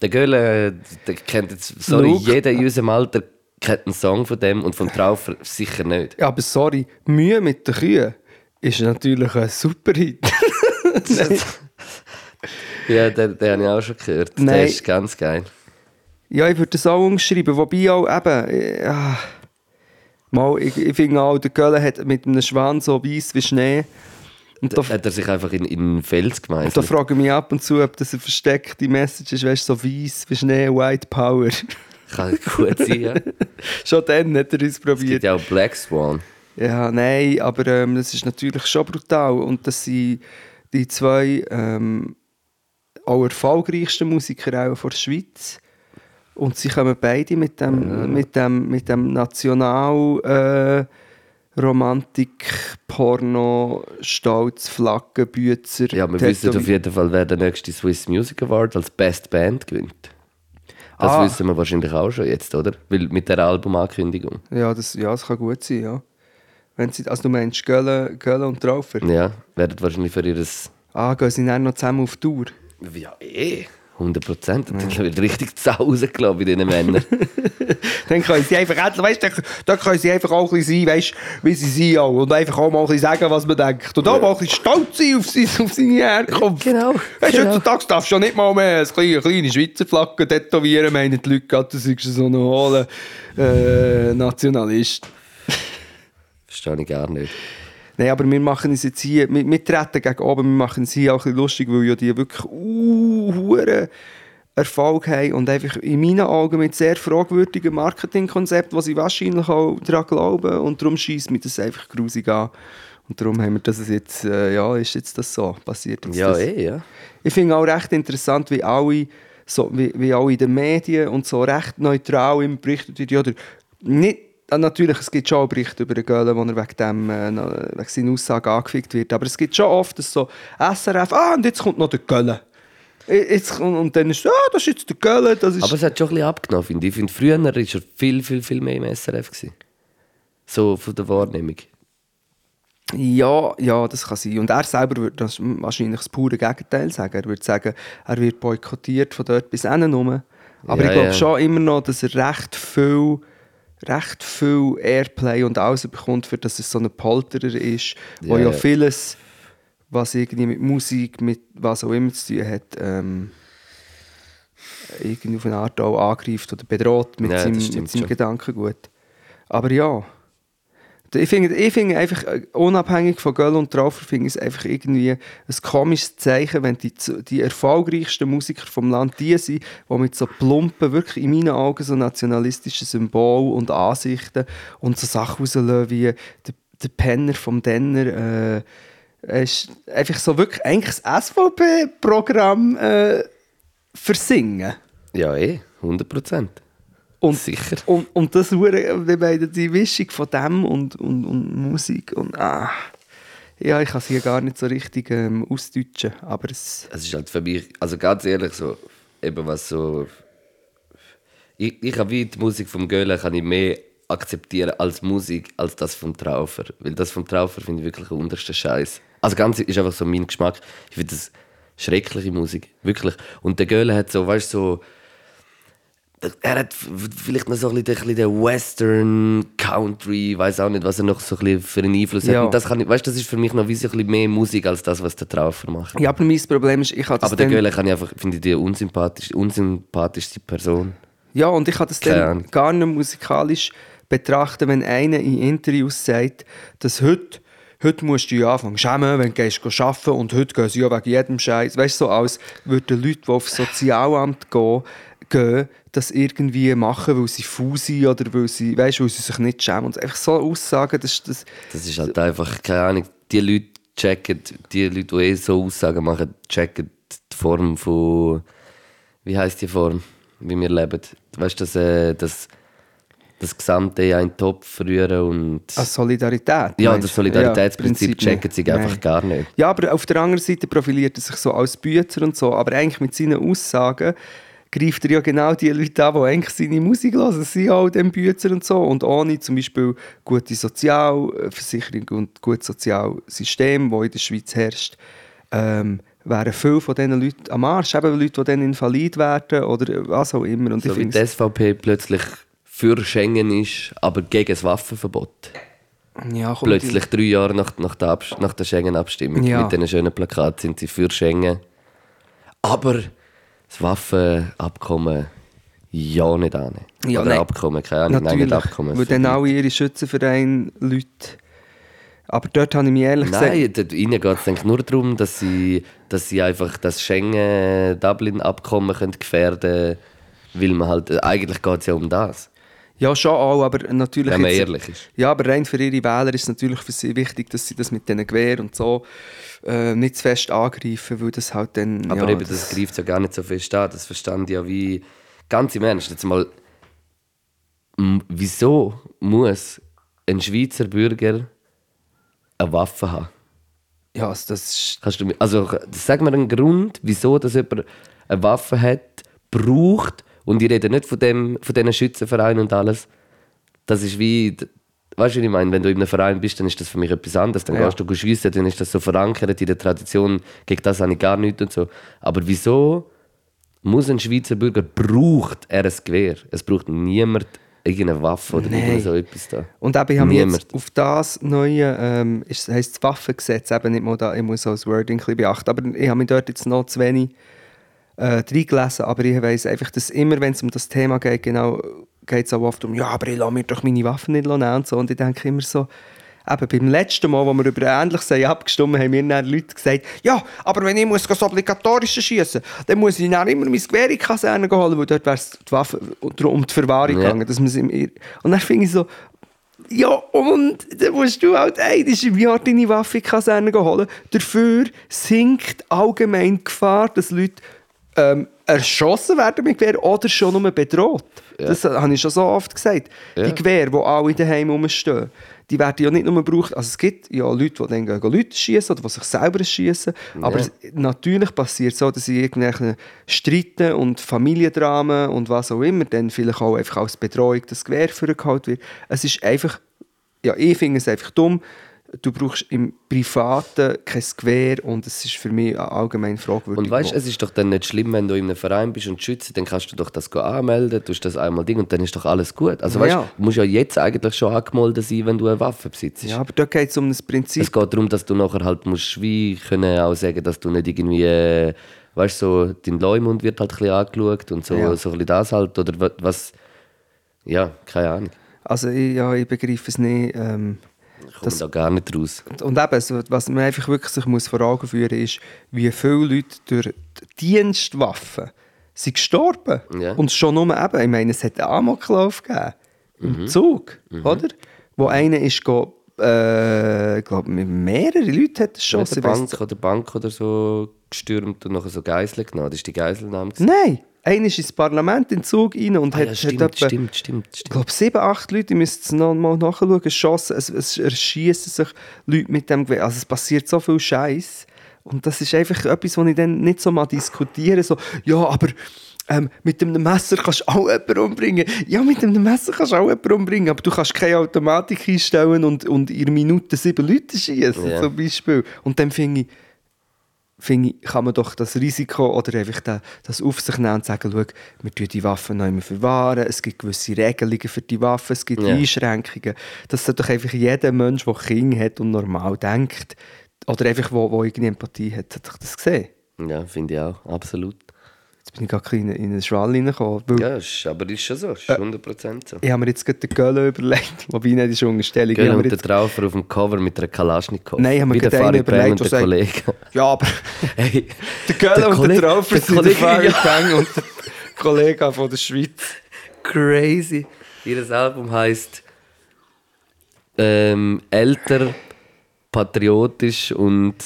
der Gölle, der kennt jetzt, sorry, Luke. jeder in unserem Alter kennt einen Song von dem und vom Traufer sicher nicht. Ja, aber sorry, Mühe mit den Kühen ist natürlich ein super Hit. Ja, den, den habe ich auch schon gehört. Der Nein. ist ganz geil. Ja, ich würde das auch umschreiben, wobei auch eben... Ja, mal, ich, ich finde auch, der Gölle hat mit einem Schwan so weiß wie Schnee. Und da, Hat er sich einfach in, in den Fels da gemeißelt? frage ich mich ab und zu, ob das eine versteckte Message ist, weißt du, so weiß wie Schnee, White Power. Kann gut sein, ja. Schon dann hat er uns Es gibt probiert. ja auch Black Swan. Ja, nein, aber ähm, das ist natürlich schon brutal. Und das sind die zwei ähm, auch erfolgreichsten Musiker auch von der Schweiz. Und sie kommen beide mit dem, mit dem, mit dem National äh, Romantik, Porno, Stolz, Flaggen, Bützer. Ja, wir wissen auf jeden Fall, wer der nächste Swiss Music Award als Best Band gewinnt. Das Ah. wissen wir wahrscheinlich auch schon jetzt, oder? Weil mit der Albumankündigung. Ja das, ja, das kann gut sein, ja. Wenn sie, also du meinst Gölle, Gölle und Traufer? Ja, werden wahrscheinlich für ihres. Ah, gehen sie dann noch zusammen auf Tour? Ja, eh. 100 Prozent. Da wird richtig zu Hause, glaube ich, bei diesen Männern. Dann können sie einfach endlich, weißt du, da können sie einfach auch ein bisschen sein, weißt wie sie sind auch. Und einfach auch mal ein bisschen sagen, was man denkt. Und auch mal ein bisschen stolz sein auf, sein, auf seine Herkunft. Genau, Weißt du, genau. heutzutage darfst du ja nicht mal mehr eine kleine, kleine Schweizer Flagge tätowieren, meinen die Leute, gerade, du seist so ein hohler äh, Nationalist. Verstehe ich gar nicht. Nein, aber wir machen es jetzt hier, wir, wir treten gegen oben, wir machen es hier auch ein bisschen lustig, weil ja die wirklich uh, Erfolg haben und einfach in meinen Augen mit sehr fragwürdigen Marketingkonzept, was ich wahrscheinlich auch daran glaube und darum schießt mich das einfach grusig an. Und darum haben wir das jetzt, äh, ja, ist jetzt das so, passiert jetzt Ja, das. eh, ja. Ich finde auch recht interessant, wie alle, so, wie, wie alle in den Medien und so recht neutral immer berichtet wird. Ja, der, nicht, ah, natürlich, es gibt schon auch Berichte über den Göhlen, wo er wegen, dem, äh, wegen seiner Aussage angefickt wird. Aber es gibt schon oft dass so SRF, ah, und jetzt kommt noch der Göhlen. Jetzt, und, und dann ist es, ah, das ist jetzt der Göhlen. Das ist, Aber es hat schon ein bisschen abgenommen, finde ich. Ich finde, früher war er viel, viel, viel mehr im SRF. Gewesen. So von der Wahrnehmung. Ja, ja, das kann sein. Und er selber würde das wahrscheinlich das pure Gegenteil sagen. Er würde sagen, er wird boykottiert von dort bis hinten rum. Aber Ja, ich glaube ja. schon immer noch, dass er recht viel, recht viel Airplay und alles bekommt, für dass er so ein Polterer ist, wo Ja, vieles, was irgendwie mit Musik, mit was auch immer zu tun hat, ähm, irgendwie auf eine Art auch angreift oder bedroht mit Ja, seinem, mit seinem. Gedankengut. Aber ja, ich finde, ich finde einfach, äh, unabhängig von Göll und Traufer, finde ich es einfach irgendwie ein komisches Zeichen, wenn die, die erfolgreichsten Musiker vom Land die sind, die mit so plumpen, wirklich in meinen Augen so nationalistischen Symbolen und Ansichten und so Sachen rauslösen wie der, der Penner vom Denner, äh, ist einfach so wirklich eigentlich das SVP-Programm äh, versingen. Ja, eh, 100 Prozent. Und, Sicher. Und, und das meine, die Mischung von dem und, und, und Musik und ah, ja, ich kann es hier gar nicht so richtig ähm, ausdeutschen, aber es, Es ist halt für mich, also ganz ehrlich, so, eben was so. Ich, ich habe wie die Musik vom Göhlen kann ich mehr akzeptieren als Musik, als das vom Traufer. Weil das vom Traufer finde ich wirklich der unterste Scheiß. Also ganz ist einfach so mein Geschmack. Ich finde das schreckliche Musik. Wirklich. Und der Göhlen hat so, weißt du, so. Er hat vielleicht noch so ein bisschen, den Western Country, weiß auch nicht, was er noch so ein bisschen für einen Einfluss hat. Ja. Und das kann ich, weißt, das ist für mich noch wie so ein bisschen mehr Musik als das, was der Traufer macht. ja, aber mein Problem ist, ich habe das Aber der dann, Göhle kann ich einfach, finde ich, die unsympathisch, unsympathischste Person. ja, und ich habe das dann gar nicht musikalisch betrachten, wenn einer in Interviews sagt, dass heute Heute musst du ja anfangen schämen, wenn du gehst arbeiten und heute gehen sie ja wegen jedem Scheiß. Weißt du, so als würden Leute, die aufs Sozialamt gehen, gehen, das irgendwie machen, weil sie faul sind oder weil sie, weißt, weil sie sich nicht schämen. Und einfach so Aussagen, das, das, Das ist halt einfach, keine Ahnung, die Leute checken, die Leute, die eh so Aussagen machen, checken die Form von, wie heißt die Form, wie wir leben. Weißt du, dass, äh, das, das Gesamte in einen Topf rühren und. Als Solidarität. ja, das? Solidaritätsprinzip Ja, checken sie einfach Nein. gar nicht. Ja, aber auf der anderen Seite profiliert er sich so als Büter und so, aber eigentlich mit seinen Aussagen greift er ja genau die Leute an, die eigentlich seine Musik hören. Sie sind auch dem Büter und so. Und ohne zum Beispiel gute Sozialversicherung und gutes Sozialsystem, das in der Schweiz herrscht, ähm, wären viele von diesen Leuten am Arsch. Eben Leute, die dann invalid werden oder was auch immer. Und So ich wie die SVP plötzlich für Schengen ist, aber gegen das Waffenverbot. ja, Plötzlich drei Jahre nach, nach der, Abs- nach der Schengen-Abstimmung Ja. mit diesen schönen Plakaten sind sie für Schengen. Aber das Waffenabkommen ja nicht an. Ja, Oder nein. Abkommen, keine Ahnung, nein, Natürlich, Abkommen. weil dann alle ihre Schützenvereine Leute... Aber dort habe ich mich ehrlich gesagt... Nein, ihnen geht es nur darum, dass sie, dass sie einfach das Schengen-Dublin-Abkommen gefährden können, weil man halt, äh, eigentlich geht es ja um das, Ja, schon auch, aber natürlich... wenn man jetzt- ehrlich ist. Ja, aber rein für ihre Wähler ist es natürlich für sie wichtig, dass sie das mit diesen Gewehr und so äh, nicht zu fest angreifen, weil das halt dann... Aber ja, eben, das greift ja gar nicht so fest an. Das verstand ja wie. Ganz im Ernst, jetzt mal. Wieso muss ein Schweizer Bürger eine Waffe haben? Ja, also das ist... Kannst du also sag mir einen Grund, wieso dass jemand eine Waffe hat, braucht, und ich rede nicht von, dem, von diesen Schützenvereinen und alles. Das ist wie, weißt du, was ich meine? Wenn du in einem Verein bist, dann ist das für mich etwas anderes. Dann Ja. gehst du schiessen, dann ist das so verankert in der Tradition. Gegen das habe ich gar nichts und so. Aber wieso muss ein Schweizer Bürger, braucht er ein Gewehr? Es braucht niemand irgendeine Waffe oder Nein. irgend so etwas da. Und eben, ich habe jetzt auf das neue, ähm, ist, heisst das Waffengesetz, eben nicht mal da, ich muss auch das Wording ein bisschen beachten, aber ich habe mich dort jetzt noch zu wenig äh, reingelesen, aber ich weiss einfach, dass immer, wenn es um das Thema geht, genau, geht es auch oft um, ja, aber ich lasse mir doch meine Waffen nicht nehmen und so, und ich denke immer so, eben beim letzten Mal, wo wir über Ähnliches abgestimmt haben, haben mir dann Leute gesagt, ja, aber wenn ich muss das Obligatorische schießen dann muss ich dann immer mein Gewehr in die Kaserne holen, weil dort wäre es die Waffe um die Verwahrung Ja. gegangen. Dass im und dann finde ich so, Ja, und dann musst du halt einmal im Jahr deine Waffe in die Kaserne holen. Dafür sinkt allgemein die Gefahr, dass Leute ähm, erschossen werden mit Gewehr oder schon nur bedroht. Das habe ich schon so oft gesagt. Ja. Die Gewehre, die alle daheim rumstehen, die werden ja nicht nur gebraucht. Also es gibt ja Leute, die dann gehen Leute schießen oder die sich selber schießen. Aber Ja. natürlich passiert es so, dass sie irgendwelche Streiten und Familiendramen und was auch immer dann vielleicht auch einfach als Betreuung das Gewehr vorgehalten wird. Es ist einfach, ja, ich finde es einfach dumm. Du brauchst im Privaten kein Gewehr und es ist für mich eine allgemein fragwürdig. Und weißt du, es ist doch dann nicht schlimm, wenn du in einem Verein bist und schützt, dann kannst du doch das anmelden, tust das einmal Ding und dann ist doch alles gut. Also weißt Ja. du, musst ja jetzt eigentlich schon angemeldet sein, wenn du eine Waffe besitzt. ja, aber da geht es um das Prinzip. Es geht darum, dass du nachher halt musst wie können auch sagen, dass du nicht irgendwie, äh, weißt du, so, dein Leumund wird halt ein bisschen angeschaut und so, Ja. so ein bisschen das halt, oder wa- was, ja, keine Ahnung. Also ich, ja, ich begreife es nicht. Ähm, Ich komme da gar nicht raus. und eben, was man einfach wirklich sich muss vor Augen führen ist, wie viele Leute durch die Dienstwaffen sind gestorben. Ja. Und schon nur eben, ich meine, es hat einen Amoklauf gegeben. Im Zug, oder? Wo einer ist, go, äh, ich glaube, mehrere Leute hat es schon. Weiss- Bank oder Bank oder so gestürmt und nachher so Geiseln genommen. Das ist die Geiselnahme. gewesen. Nein, einer ist ins Parlament in den Zug rein und Ah, hat, ja, hat stimmt, etwa, stimmt, stimmt, ich stimmt. glaube, sieben, acht Leute, ich müsste es noch mal nachschauen, geschossen. Es, es erschießen sich Leute mit dem Gewehr. Also es passiert so viel Scheiß. Und das ist einfach etwas, was ich dann nicht so mal diskutiere. So, ja, aber ähm, mit einem Messer kannst du auch jemanden umbringen. Ja, mit einem Messer kannst du auch jemanden umbringen, aber du kannst keine Automatik einstellen und, und in einer Minute sieben Leute schießen, Ja. zum Beispiel. Und dann finde ich, finde ich, kann man doch das Risiko oder einfach da- das auf sich nehmen und sagen, schau, wir tun die Waffen noch immer verwahren, es gibt gewisse Regelungen für die Waffen, es gibt Ja. Einschränkungen. Das sollte doch einfach jeder Mensch, der Kinder hat und normal denkt, oder einfach, wo, wo irgendwie Empathie hat, hat doch das gesehen. Ja, finde ich auch, absolut. Jetzt bin ich gerade bisschen in einen Schwall reingekommen. Ja, ist, aber ist schon so, ist 100% so. Ich habe mir jetzt gerade den Göller überlegt, wobei nicht ist Unterstellung. Ich habe und der Traufer auf dem Cover mit einer Kalaschnikow. Nein, ich habe mir gerade einen überlegt, und der Kollege. ja, aber Hey, der Göller und der Traufer sind der Farid. Bang und der Kollege von der Schweiz. crazy. Ihr Album heißt ähm, älter, patriotisch und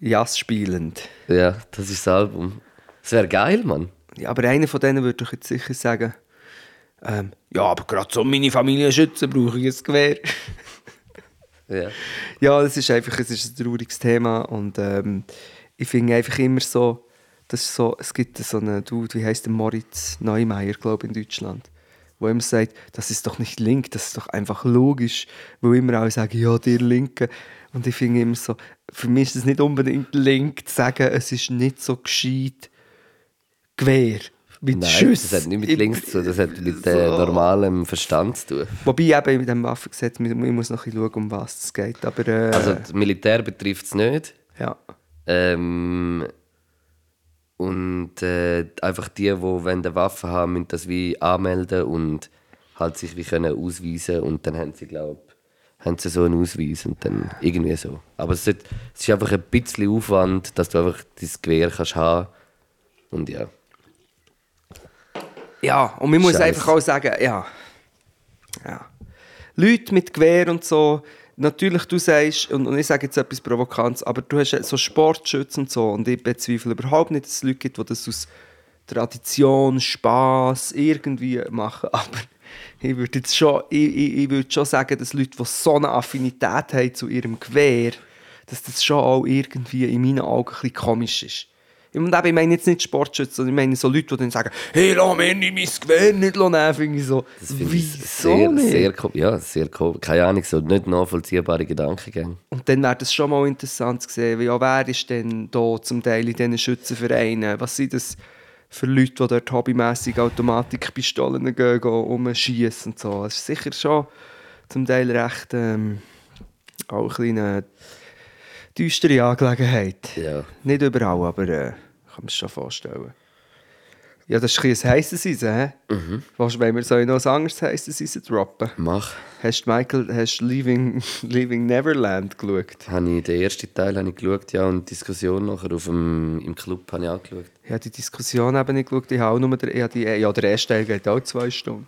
Jas spielend. ja, das ist das Album. Das wäre geil, Mann. Ja, aber einer von denen würde doch jetzt sicher sagen, ähm, ja, aber gerade so meine Familie schützen brauche ich ein Gewehr. Ja. ja, das ist einfach es ist ein trauriges Thema und ähm, ich finde einfach immer so, ist so, es gibt so einen Dude, wie heißt der Moritz Neumeier, glaube ich, in Deutschland, wo immer sagt, das ist doch nicht link, das ist doch einfach logisch, wo immer alle sagen, ja, dir Linke. Und ich finde immer so, für mich ist es nicht unbedingt link zu sagen, es ist nicht so gescheit Gewehr mit Nein, Schüssen. das hat nicht mit Ich- links zu tun, das hat mit äh, normalem Verstand zu tun. Wobei eben mit dem Waffengesetz, ich muss noch ein bisschen schauen, um was es geht. Aber äh, Also, das Militär betrifft es nicht. ja. Ähm, und äh, einfach die, die eine Waffe haben, müssen das wie anmelden und halt sich wie können ausweisen und dann haben sie glaube haben sie so einen Ausweis und dann irgendwie so. Aber es ist, es ist einfach ein bisschen Aufwand, dass du einfach dein Gewehr kannst haben und ja. Ja, und man muss Scheiße. einfach auch sagen, ja. ja. Leute mit Gewehr und so, natürlich, du sagst, und, und ich sage jetzt etwas Provokantes, aber du hast so Sportschützen und so, und ich bezweifle überhaupt nicht, dass es Leute gibt, die das aus Tradition, Spaß irgendwie machen, aber ich würde jetzt schon, ich, ich, ich würde schon sagen, dass Leute, die so eine Affinität haben zu ihrem Gewehr, dass das schon auch irgendwie in meinen Augen ein bisschen komisch ist. Und eben, ich meine jetzt nicht Sportschützen, sondern ich meine so Leute, die dann sagen, hey, lass mir nicht mein Gewehr nicht nehmen, finde ich so, Das finde ich wieso sehr, nicht? sehr, ja, sehr komisch. Keine Ahnung, so nicht nachvollziehbare Gedankengänge. Und dann wäre es schon mal interessant zu sehen, ja, wer ist denn da zum Teil in diesen Schützenvereinen? Was sind das für Leute, die dort hobbymässig Automatikpistolen gehen, gehen umschießen und so? Das ist sicher schon zum Teil recht ähm, auch eine kleine düstere Angelegenheit. Ja. Nicht überall, aber äh, kann man es schon vorstellen. Ja, das ist ein ein heisses Eisen, hä? Mhm. Was, wenn wir so noch ein anderes heisses Eisen droppen? Mach. Hast du, Michael, hast du Leaving, Leaving Neverland geschaut? Habe ich, den ersten Teil habe ich geschaut, ja, und die Diskussion nachher auf dem, im Club habe ich auch geschaut. Ich habe die Diskussion eben nicht geschaut. Ich habe auch nur der, ich habe die, ja, der erste Teil geht auch zwei Stunden.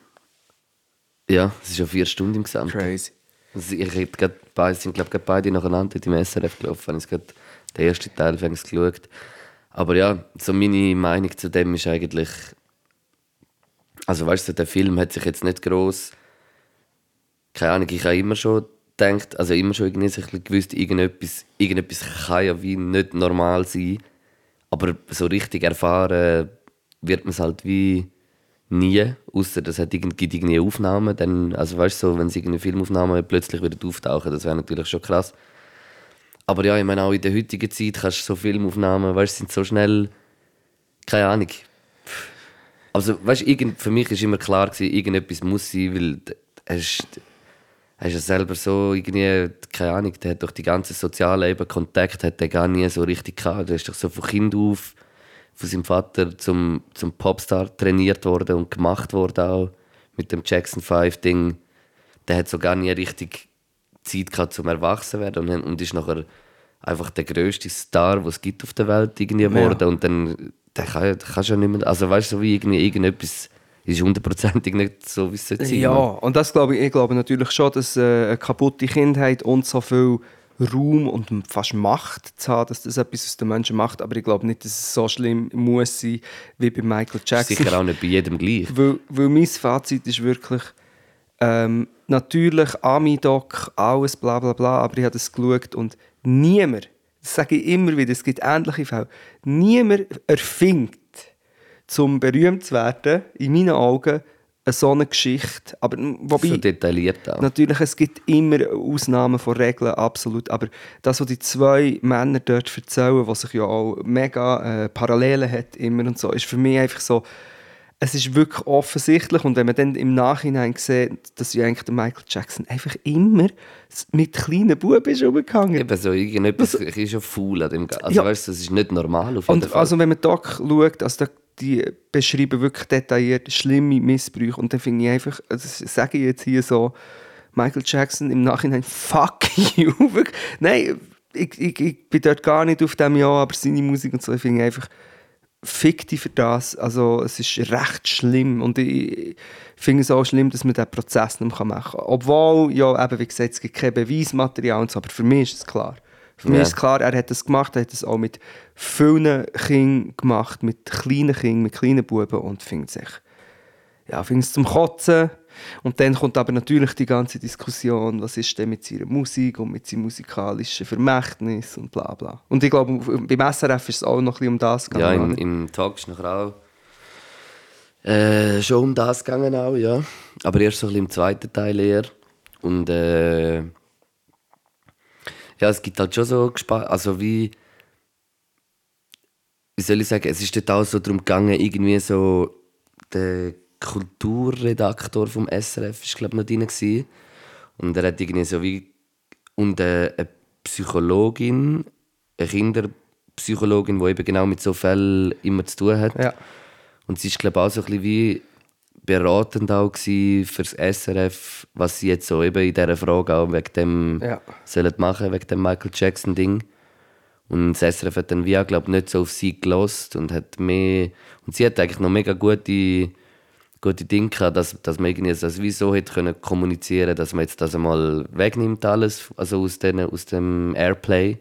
Ja, es ist ja vier Stunden im Gesamt. Crazy. Also ich gerade beide, sind glaube beide nacheinander im SRF gelaufen. Habe ich gerade den ersten Teil geschaut. Aber ja, so meine Meinung zu dem ist eigentlich, also weißt du, der Film hat sich jetzt nicht groß, keine Ahnung, ich habe immer schon gedacht, also immer schon irgendwie sich gewusst, irgendetwas, irgendetwas kann ja wie nicht normal sein, aber so richtig erfahren wird man es halt wie nie, außer das hat irgendwie Aufnahmen, dann, also weißt du, so, wenn sie irgendeine Filmaufnahme plötzlich wieder auftauchen, das wäre natürlich schon krass. Aber ja, ich meine, auch in der heutigen Zeit kannst du so Filmaufnahmen, weißt du, sind so schnell, keine Ahnung. Also, weißt du, für mich war immer klar, gewesen, irgendetwas muss sein, weil hast, hast ja selber so irgendwie, keine Ahnung, der hat doch die ganze soziale eben Kontakt hat der gar nie so richtig gehabt. Du hast doch so von Kind auf von seinem Vater zum, zum Popstar trainiert worden und gemacht worden auch mit dem Jackson 5 Ding. Der hat so gar nie richtig Zeit gehabt zum Erwachsenwerden und, und ist nachher einfach der größte Star, was es gibt auf der Welt irgendwie geworden und dann der kann, kannst du ja nicht mehr, also weißt du, so wie irgendwie irgendetwas ist hundertprozentig nicht so, wie es sein. Ja, und das glaube ich, ich glaube natürlich schon, dass äh, eine kaputte Kindheit und so viel Raum und fast Macht zu haben, dass das etwas aus den Menschen macht. Aber ich glaube nicht, dass es so schlimm muss sein wie bei Michael Jackson. sicher auch nicht bei jedem gleich. Weil, weil mein Fazit ist wirklich, ähm, natürlich Ami-Doc, alles bla bla bla, aber ich habe das geschaut und niemand, das sage ich immer wieder, es gibt ähnliche Fälle, niemand erfindet, zum berühmt zu werden, in meinen Augen, eine so eine Geschichte. Aber wobei, So detailliert auch. Natürlich, es gibt immer Ausnahmen von Regeln, absolut. Aber das, was die zwei Männer dort erzählen, was sich ja auch mega äh, Parallelen hat, immer und so, ist für mich einfach so, es ist wirklich offensichtlich. Und wenn man dann im Nachhinein sieht, dass ja eigentlich der Michael Jackson einfach immer mit kleinen Buben ist rumgegangen. Eben so, irgendetwas ist schon faul an dem Ganzen. Also Ja. weißt du, das ist nicht normal auf jeden Und Fall. also wenn man Doc schaut, also da, die beschreiben wirklich detailliert schlimme Missbrüche und dann finde ich einfach, also das sage ich jetzt hier so, Michael Jackson im Nachhinein, fuck you. Nein, ich, ich, ich bin dort gar nicht auf dem Jahr, aber seine Musik und so, ich finde einfach, fick dich für das. Also es ist recht schlimm und ich finde es auch schlimm, dass man diesen Prozess nicht mehr machen kann. Obwohl, ja, eben, wie gesagt, es gibt kein Beweismaterial und so, aber für mich ist es klar. Für mich Ja. ist klar, er hat das gemacht, er hat das auch mit vielen Kindern gemacht, mit kleinen Kindern, mit kleinen Buben und findet sich ja, findet es zum Kotzen. Und dann kommt aber natürlich die ganze Diskussion, was ist denn mit seiner Musik und mit seinem musikalischen Vermächtnis und bla bla. Und ich glaube, beim SRF ist es auch noch ein bisschen um das Ja, gegangen. im, im Talk ist nachher auch äh, schon um das gegangen auch, ja. Aber erst so ein bisschen im zweiten Teil eher. Und äh, ja, es gibt halt schon so also wie wie soll ich sagen, es ist dort auch so darum gegangen, irgendwie so der Kulturredaktor vom SRF ist glaube noch drin gewesen. und er hat irgendwie so wie und äh, eine Psychologin, eine Kinderpsychologin, die eben genau mit so Fällen immer zu tun hat. Ja. Und sie ist glaube auch so ein bisschen wie beratend auch für das SRF, was sie jetzt so eben in dieser Frage auch wegen dem Ja. sollen machen, wegen dem Michael Jackson Ding. Und das SRF hat dann wie auch, glaub, nicht so auf sie gelost und hat mehr und sie hat eigentlich noch mega gute gute Dinge gehabt, dass, dass man irgendwie das wie so hätte können kommunizieren, dass man jetzt das einmal wegnimmt alles, also aus, den, aus dem Airplay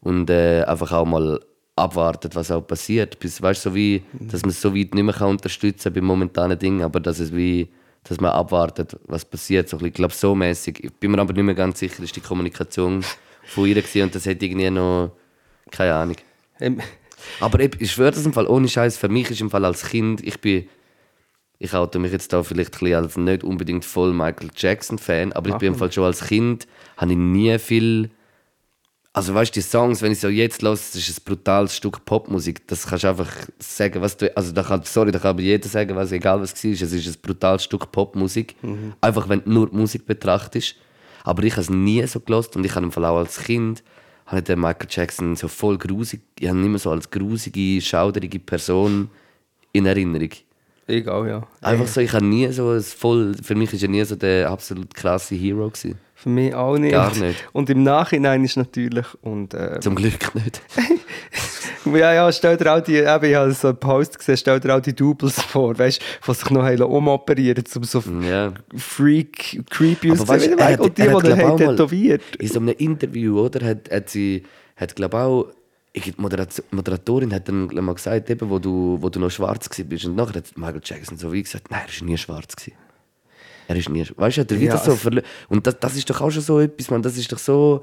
und äh, einfach auch mal abwartet, was auch passiert, bis weißt so wie, dass man es so weit nicht mehr kann unterstützen beim momentanen Ding, aber dass es wie, dass man abwartet, was passiert, so ich glaube so mäßig. Ich bin mir aber nicht mehr ganz sicher, ist die Kommunikation von ihr gewesen und das hätte irgendwie noch keine Ahnung. Ähm, Aber ich, ich schwöre das im Fall ohne Scheiß. Für mich ist im Fall als Kind, ich bin, ich oute mich jetzt da vielleicht ein bisschen als nicht unbedingt voll Michael Jackson Fan, aber ich bin im Fall schon als Kind, habe ich nie viel, also weißt du, die Songs, wenn ich so jetzt los, das ist ein brutales Stück Popmusik. Das kannst du einfach sagen, was du, also da kann, sorry, da kann aber jeder sagen, was egal was war, es ist ein brutales Stück Popmusik. Einfach wenn du nur die Musik betrachtest. Aber ich habe es nie so gelost und ich habe im Fall auch als Kind habe den Michael Jackson so voll grusig, ich habe ihn immer so als grusige, schauderige Person in Erinnerung. Ich auch, ja. Einfach so, ich habe nie so ein voll, für mich ist er nie so der absolut krasse Hero gewesen. Für mich auch nicht. Gar nicht. Und im Nachhinein ist natürlich, und äh, Zum Glück nicht. Ja, ja, stell dir auch die, eben, ich habe so einen Post gesehen, stell dir auch die Doubles vor, weißt du, die sich noch haben umoperieren um so Ja. Freak, creepy er hat- Und die, er die er glaub, hat tätowiert. In so einem Interview, oder? Hat, hat sie, hat, glaube auch, die Moderat- Moderatorin hat dann mal gesagt, eben, wo, du, wo du noch schwarz bist. Und nachher hat Michael Jackson so wie gesagt, nein, er war nie schwarz. Gewesen. Er ist nie schwarz. Weißt du, hat er wieder Ja, so verle- Und das, das ist doch auch schon so etwas, man. Das ist doch so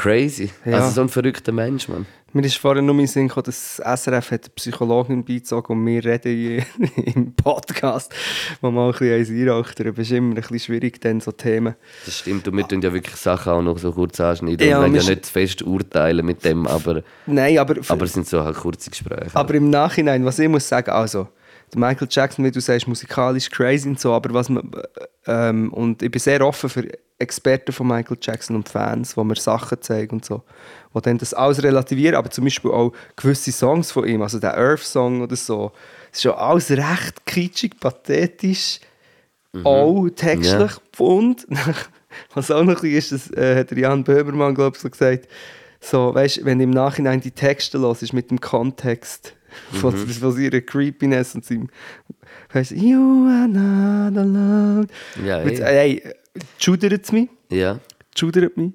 crazy. Ja. Also so ein verrückter Mensch, man. Mir ist vorhin nur in den Sinn gekommen, dass das SRF hat eine Psychologin beizogen und wir reden hier im Podcast, wo man auch ein bisschen einraucht. darüber. ist immer ein bisschen schwierig, dann so Themen. Das stimmt. Und wir tun ja wirklich Sachen auch noch so kurz anschneiden. Ja, und wir ja nicht fest urteilen mit dem, aber, Nein, aber, aber es sind so halt kurze Gespräche. aber im Nachhinein, was ich muss sagen, also, Michael Jackson, wie du sagst, musikalisch crazy und so, aber was man, ähm, und ich bin sehr offen für Experten von Michael Jackson und Fans, wo mir Sachen zeigen und so, wo dann das alles relativieren, aber zum Beispiel auch gewisse Songs von ihm, also der Earth-Song oder so, ist schon alles recht kitschig, pathetisch, auch textlich und was auch noch ein bisschen ist, das äh, hat der Jan Böhmermann, glaube ich, so gesagt, so, weißt, wenn du im Nachhinein die Texte los ist mit dem Kontext von, von ihrer Creepiness und seinem, weißt, You are not alone. Ja, Mit, eh. ey, schudert es mich, ja. schudert mich.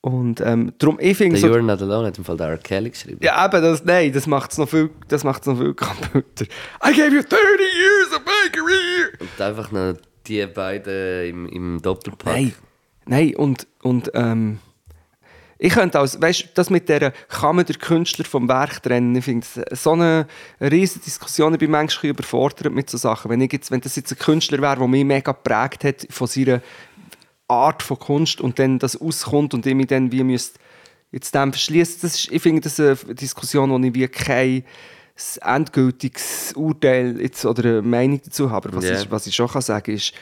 Und ähm, darum, ich finde so, You're Not Alone hat im Fall der R. Kelly geschrieben. ja, eben, das, nein, das macht es noch viel, das macht's noch viel kaputter. I gave you 30 years of my career. Und einfach noch die beiden im, im Doppelpack. Nein, nein, und, und ähm, ich könnte als, weißt das mit der, kann man den Künstler vom Werk trennen, ich finde so eine riesige Diskussion, ich bin manchmal überfordert mit so Sachen. Wenn, ich jetzt, wenn das jetzt ein Künstler wäre, der mich mega geprägt hat von seiner Art von Kunst und dann das auskommt und ich mich dann wie müsste jetzt dem verschließen, das ist, ich finde das eine Diskussion, wo ich wie kein endgültiges Urteil jetzt, oder eine Meinung dazu habe. Aber was, Ja. ich, was ich schon kann sagen ist,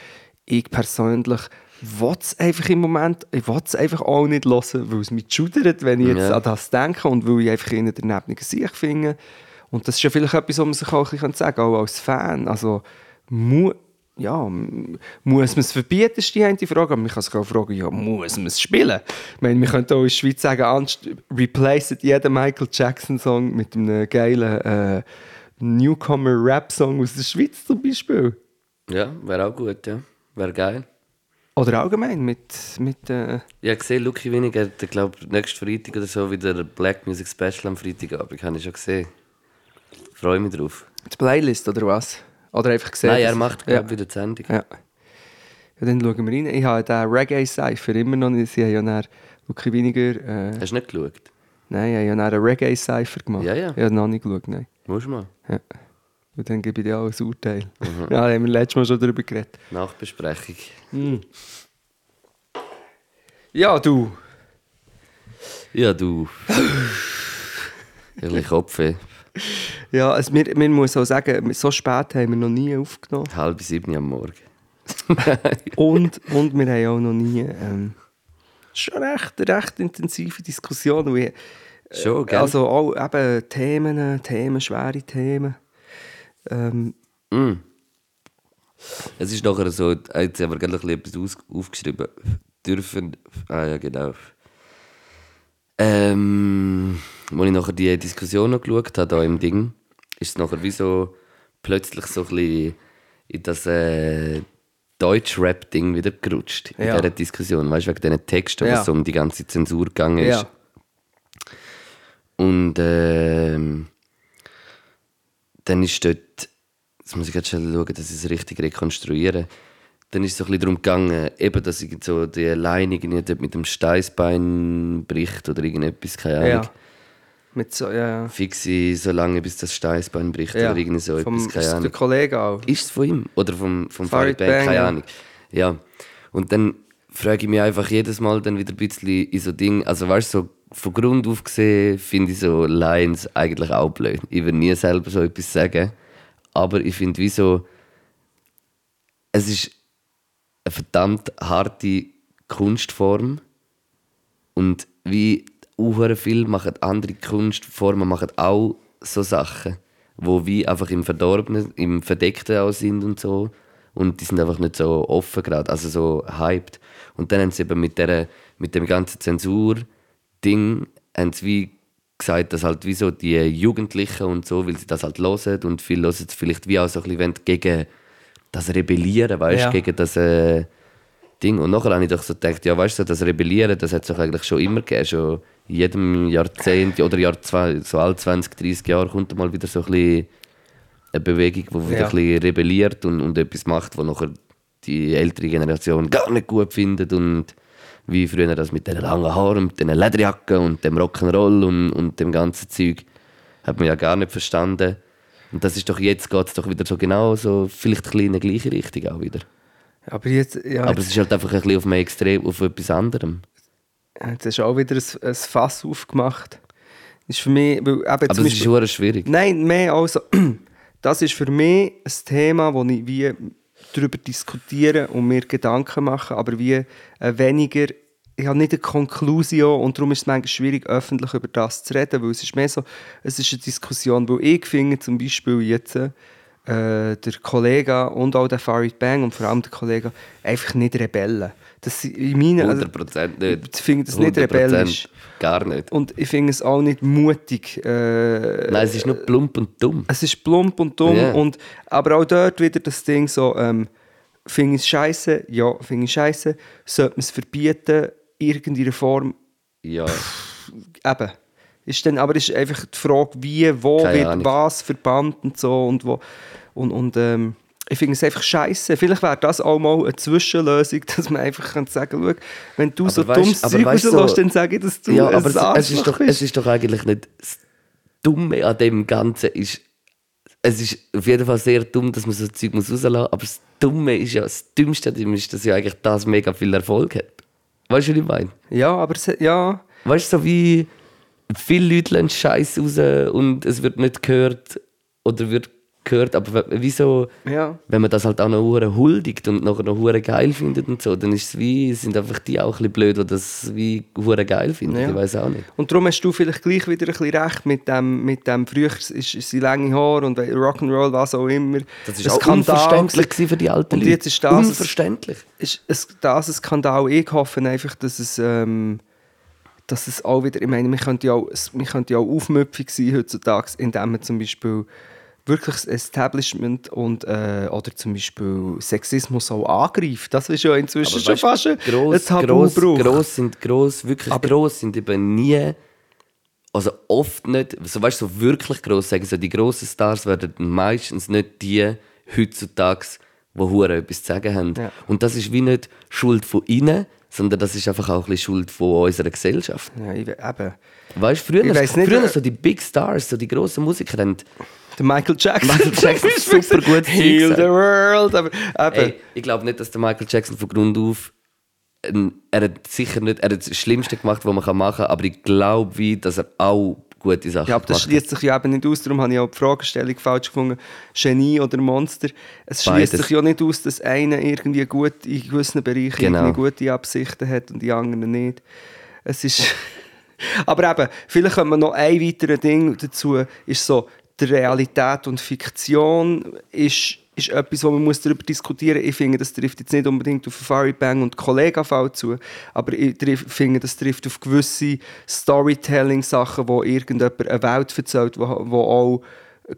ich persönlich will es einfach im Moment, ich will es einfach auch nicht hören, weil es mich schudert, wenn ich jetzt Ja. an das denke und weil ich einfach in der Nebnigen sich finde. Und das ist ja vielleicht etwas, was man sich auch ein bisschen sagen kann, auch als Fan. Also, mu ja, muss man es verbieten, ist die eine Frage. Aber man kann sich auch fragen, ja, muss man es spielen? Ich meine, wir könnten auch in der Schweiz sagen, replaced jeden Michael Jackson-Song mit einem geilen äh, Newcomer-Rap-Song aus der Schweiz zum Beispiel. Ja, wäre auch gut, ja. Wäre geil. Oder allgemein mit, mit äh, Ich habe gesehen, Lucky Winning hat, glaube, nächsten Freitag oder so wieder ein Black Music Special am Freitagabend. Habe ich schon gesehen. Freue mich drauf. die Playlist oder was? Oder einfach gesehen? Nein, er macht, ja. glaube wieder die Sendung. Ja. ja. Dann schauen wir rein. Ich habe den Reggae-Cypher immer noch nicht. Sie haben ja dann wirklich weniger. Äh, Hast du nicht geschaut? nein, ich habe ja einen Reggae-Cypher gemacht. Ja, ja. Ich habe noch nicht geschaut, nein. Musst du mal. Ja. Und dann gebe ich dir auch ein Urteil. Mhm. Ja, da haben wir letztes Mal schon darüber geredet. Nachbesprechung. Ja, du. Ja, du. Ehrlich Kopfweh. Ja, also wir, wir muss auch sagen, so spät haben wir noch nie aufgenommen. Halb sieben am Morgen. Und, und wir haben auch noch nie. Ähm, schon recht, recht intensive Diskussionen. Wie, Schon, gell? Also auch eben Themen, Themen, schwere Themen. Ähm, Mm. Es ist nachher so, jetzt haben wir gerade etwas aus, aufgeschrieben. Dürfen. Ah ja, genau. Ähm, als ich nachher die Diskussion noch geschaut habe, hier im Ding, ist es nachher wie so plötzlich so ein bisschen in das äh, Deutsch-Rap-Ding wieder gerutscht. In Ja. dieser Diskussion. Weißt du, wegen diesen Texten, wo Ja. es um die ganze Zensur gegangen ist. ja. Und ähm, dann ist dort, jetzt muss ich jetzt schnell schauen, dass ich es richtig rekonstruiere. Dann ist es so ein bisschen darum gegangen, eben, dass ich so die Line irgendwie dort mit dem Steißbein bricht oder irgendetwas, keine Ahnung. ja. Mit so, ja, ja. Fixe so lange, bis das Steißbein bricht ja. oder irgendwie so Vom, etwas, keine ist Ahnung. der Kollege auch. Ist es von ihm? Oder vom, vom Farid Farid Bang? Bang, Keine. Ahnung. Ja. Und dann frage ich mich einfach jedes Mal dann wieder ein bisschen in so Ding, also weißt du, so von Grund auf gesehen finde ich so Lines eigentlich auch blöd. Ich würde nie selber so etwas sagen. Aber ich finde, wie so, es ist eine verdammt harte Kunstform. Und wie auch viel machen andere Kunstformen machen auch so Sachen, wo wie einfach im Verdorbenen, im Verdeckten auch sind und so. Und die sind einfach nicht so offen gerade, also so hyped. Und dann haben sie eben mit, der, mit dem ganzen Zensur-Ding haben sie wie gesagt, dass halt wie so die Jugendlichen und so, weil sie das halt hören und viel hören es vielleicht wie auch so ein bisschen gegen das Rebellieren, weißt du, Ja. gegen das äh, Ding. Und nachher habe ich doch so gedacht, ja, weißt du, das Rebellieren, das hat es doch eigentlich schon immer gegeben, schon in jedem Jahrzehnt oder Jahr zwei, so alle 20, 30 Jahre kommt mal wieder so ein bisschen eine Bewegung, die wieder Ja. ein bisschen rebelliert und, und etwas macht, was nachher die ältere Generation gar nicht gut findet und wie früher das mit den langen Haaren, mit den Lederjacken und dem Rock'n'Roll und, und dem ganzen Zeug hat man ja gar nicht verstanden. Und das ist doch jetzt geht es doch wieder so genau so, vielleicht ein bisschen in die gleiche Richtung auch wieder. Aber jetzt, ja, Aber es ist halt einfach ein bisschen auf einem Extrem, auf etwas anderem. jetzt hast du auch wieder ein, ein Fass aufgemacht. Ist für mich, weil eben Aber es ist schwierig. Nein, mehr also, das ist für mich ein Thema, wo ich wie darüber diskutiere und mir Gedanken mache, aber wie äh, weniger, ich habe nicht eine Konklusion und darum ist es manchmal schwierig, öffentlich über das zu reden, weil es ist mehr so, es ist eine Diskussion, wo ich finde, zum Beispiel jetzt äh, der Kollege und auch der Farid Bang und vor allem der Kollege einfach nicht Rebellen. Das in meinen, also, 100% nicht. ich finde das nicht 100% rebellisch. Gar nicht. Und ich finde es auch nicht mutig. Äh, Nein, es ist nur plump und dumm. es ist plump und dumm. Ja. Und, aber auch dort wieder das Ding so, ähm, finde ich es scheiße? Ja, finde ich scheiße. Sollte man es verbieten, irgendeiner Form? Ja. Eben. Ist dann, aber ist einfach die Frage, wie, wo Keine wird Ahnung. was verbannt und so. Und, wo, und, und ähm, ich finde es einfach scheiße. Vielleicht wäre das auch mal eine Zwischenlösung, dass man einfach kann sagen kann, du Aber so weißt- dummes Zeug rauslässt, so- dann sage ich, dass du ja, aber es, es, ist doch, bist. es ist doch eigentlich nicht das Dumme an dem Ganzen. Ist, es ist auf jeden Fall sehr dumm, dass man so Zeug muss rauslassen muss. Aber das Dumme ist ja, das Dümmste an dem ist, dass ja eigentlich das mega viel Erfolg hat. Weißt du, was ich meine? Ja, aber es, ja... Weißt du, so wie viele Leute lassen Scheiß raus und es wird nicht gehört oder wird gehört, aber wieso, Ja. wenn man das halt auch noch hure huldigt und nachher noch hure geil findet und so, dann ist es wie, sind einfach die auch ein bisschen blöd, die das wie hure geil finden. Ja. Ich weiß auch nicht. Und darum hast du vielleicht gleich wieder ein bisschen recht mit dem, mit dem früher ist, ist sie lange Haare und Rock'n'Roll, was auch immer. Das ist auch unverständlich für die alten Und Leute. jetzt ist das- unverständlich. Ist es, das ein Skandal? Ich hoffe einfach, dass es, ähm, dass es auch wieder, ich meine, wir könnten ja auch, wir könnten ja auch aufmüpfig sein heutzutage, indem man zum Beispiel wirklich das Establishment und, äh, oder zum Beispiel Sexismus auch angreift. Das ist ja inzwischen schon fast ein, gross, gross, gross sind gross, wirklich Aber- gross sind eben nie, also oft nicht, so weißt du, so wirklich gross sagen, so die grossen Stars werden meistens nicht die heutzutage, die hure etwas zu sagen haben. Ja. Und das ist wie nicht Schuld von ihnen, sondern das ist einfach auch ein bisschen Schuld von unserer Gesellschaft. Ja, eben. Weißt du, früher, Ich weiss nicht, früher äh, so die Big Stars, so die grossen Musiker haben Der Michael Jackson. Michael Jackson Ist super gut Heal the world. Aber, eben. Ey, ich glaube nicht, dass der Michael Jackson von Grund auf. Er hat sicher nicht. Er hat das Schlimmste gemacht, was man machen kann, aber ich glaube, wie, dass er auch gute Sachen Ja, aber das gemacht hat. schließt sich ja eben nicht aus, darum habe ich auch die Fragestellung falsch gefunden. Genie oder Monster. Es schließt sich ja nicht aus, dass einer irgendwie gut in gewissen Bereichen Genau. gute Absichten hat und die anderen nicht. Es ist. aber eben, vielleicht könnte man noch ein weiteres Ding dazu, ist so, die Realität und Fiktion ist, ist etwas, wo man muss darüber diskutieren muss. Ich finde, das trifft jetzt nicht unbedingt auf Farid Bang und Kollega zu, aber ich finde, das trifft auf gewisse Storytelling-Sachen, wo irgendjemand eine Welt erzählt, wo, wo auch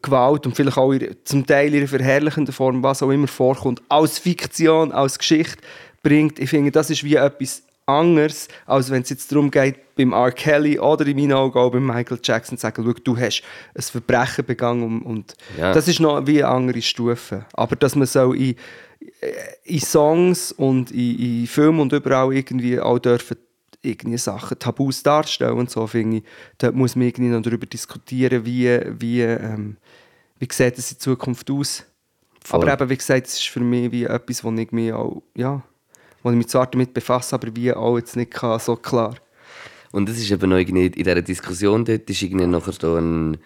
Gewalt und vielleicht auch ihre, zum Teil ihre verherrlichende Form, was auch immer vorkommt, als Fiktion, als Geschichte bringt. Ich finde, das ist wie etwas anderes, als wenn es jetzt darum geht, beim R. Kelly oder in meinen Augen auch beim Michael Jackson zu sagen, schau, du hast ein Verbrechen begangen und, Ja. das ist noch wie eine andere Stufe. Aber dass man so in, in Songs und in, in Filmen und überall irgendwie auch dürfen irgendwie Sachen, Tabus darstellen und so, finde ich, dort muss man irgendwie noch darüber diskutieren, wie, wie, ähm, wie sieht es in Zukunft aus. Voll. Aber eben, wie gesagt, es ist für mich wie etwas, wo ich mich auch, ja, wo ich mich zwar damit befasse, aber wie auch jetzt nicht kann, so klar. Und es ist eben noch irgendwie in dieser Diskussion dort ist irgendwie nachher ein,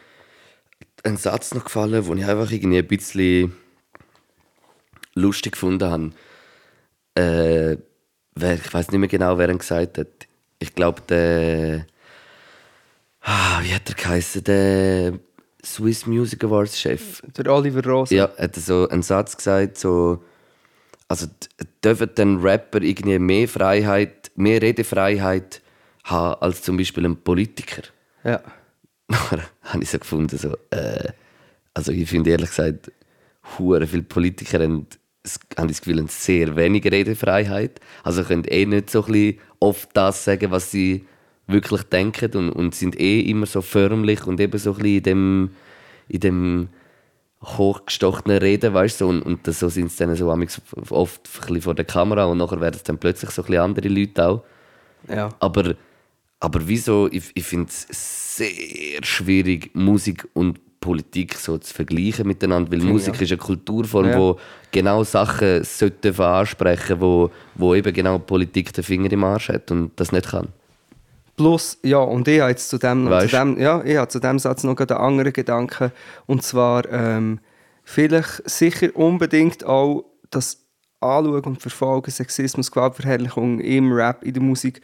ein Satz noch gefallen, den ich einfach irgendwie ein bisschen lustig gefunden habe. Äh, wer, ich weiß nicht mehr genau, wer ihn gesagt hat. Ich glaube, der. Ah, wie hat er geheißen? Der Swiss Music Awards Chef. Der Oliver Rosa. Ja, hat er so einen Satz gesagt, so, also dürfen dann Rapper irgendwie mehr Freiheit, mehr Redefreiheit haben als zum Beispiel ein Politiker. ja. Nachher habe ich so gefunden, so, äh, also ich finde ehrlich gesagt, hure viele Politiker haben, haben das Gefühl, haben sehr wenig Redefreiheit. Also können eh nicht so ein oft das sagen, was sie wirklich denken und, und sind eh immer so förmlich und eben so ein bisschen in dem, in dem hochgestochenen Reden, weißt du, und, und das, so sind sie dann so oft ein vor der Kamera und nachher werden es dann plötzlich so ein bisschen andere Leute auch. Ja. Aber, aber wieso, ich, ich finde es sehr schwierig, Musik und Politik so zu vergleichen miteinander, weil Musik ich ist eine Kulturform, Ja. wo genau Sachen sollte ansprechen, wo, wo eben genau Politik den Finger im Arsch hat und das nicht kann. Plus, ja, und ich habe jetzt zu dem, zu dem, ja, ich habe zu dem Satz noch einen anderen Gedanken. Und zwar, ähm, vielleicht sicher unbedingt auch das Anschauen und Verfolgen, Sexismus, Gewaltverherrlichung im Rap, in der Musik,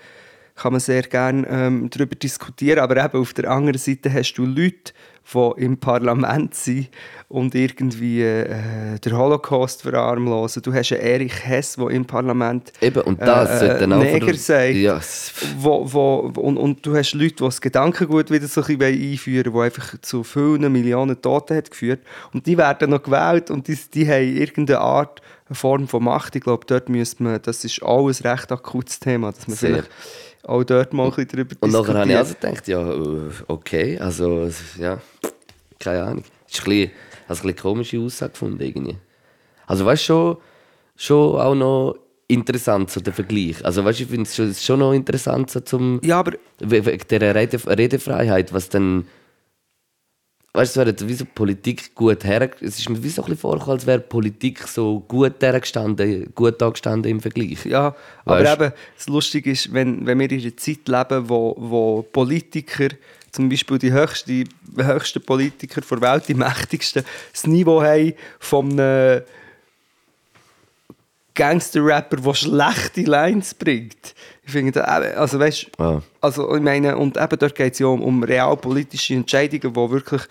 kann man sehr gerne ähm, darüber diskutieren. Aber eben auf der anderen Seite hast du Leute, die im Parlament sind und irgendwie äh, den Holocaust verarmlosen. Du hast einen Erich Hess, der im Parlament Eben, und das äh, sollte dann auch... Neger sagt. Ja, es- Wo, wo, und, und du hast Leute, die das Gedankengut wieder so ein bisschen einführen wollen, die einfach zu vielen Millionen Toten hat geführt. Und die werden noch gewählt und die, die haben irgendeine Art, eine Form von Macht. Ich glaube, dort müsste man, das ist auch ein recht akutes Thema, dass man Sehr. vielleicht auch dort mal ein bisschen darüber Und nachher habe ich also gedacht, ja, äh, okay, also, ja, keine Ahnung. Es ist ein bisschen, also ein bisschen komische Aussage gefunden irgendwie. Also weißt du, schon, schon auch noch interessant, so der Vergleich. Also weißt du, ich finde es schon, schon noch interessant, so zum, Ja, aber we- wegen dieser Rede, Redefreiheit, was dann, weißt du, es wäre wie so Politik gut her, es ist mir wie so ein bisschen vorgekommen, als wäre Politik so gut hergestanden, gut angestanden im Vergleich. Ja, aber Weißt? eben, das Lustige ist, wenn, wenn wir in einer Zeit leben, wo, wo Politiker, zum Beispiel die höchsten, höchsten Politiker der Welt, die mächtigsten, das Niveau haben von einem Gangster-Rapper, der schlechte Lines bringt. Ich finde, da- eben, also weißt Ja. also ich meine, und eben dort geht es ja um, um realpolitische Entscheidungen, die wirklich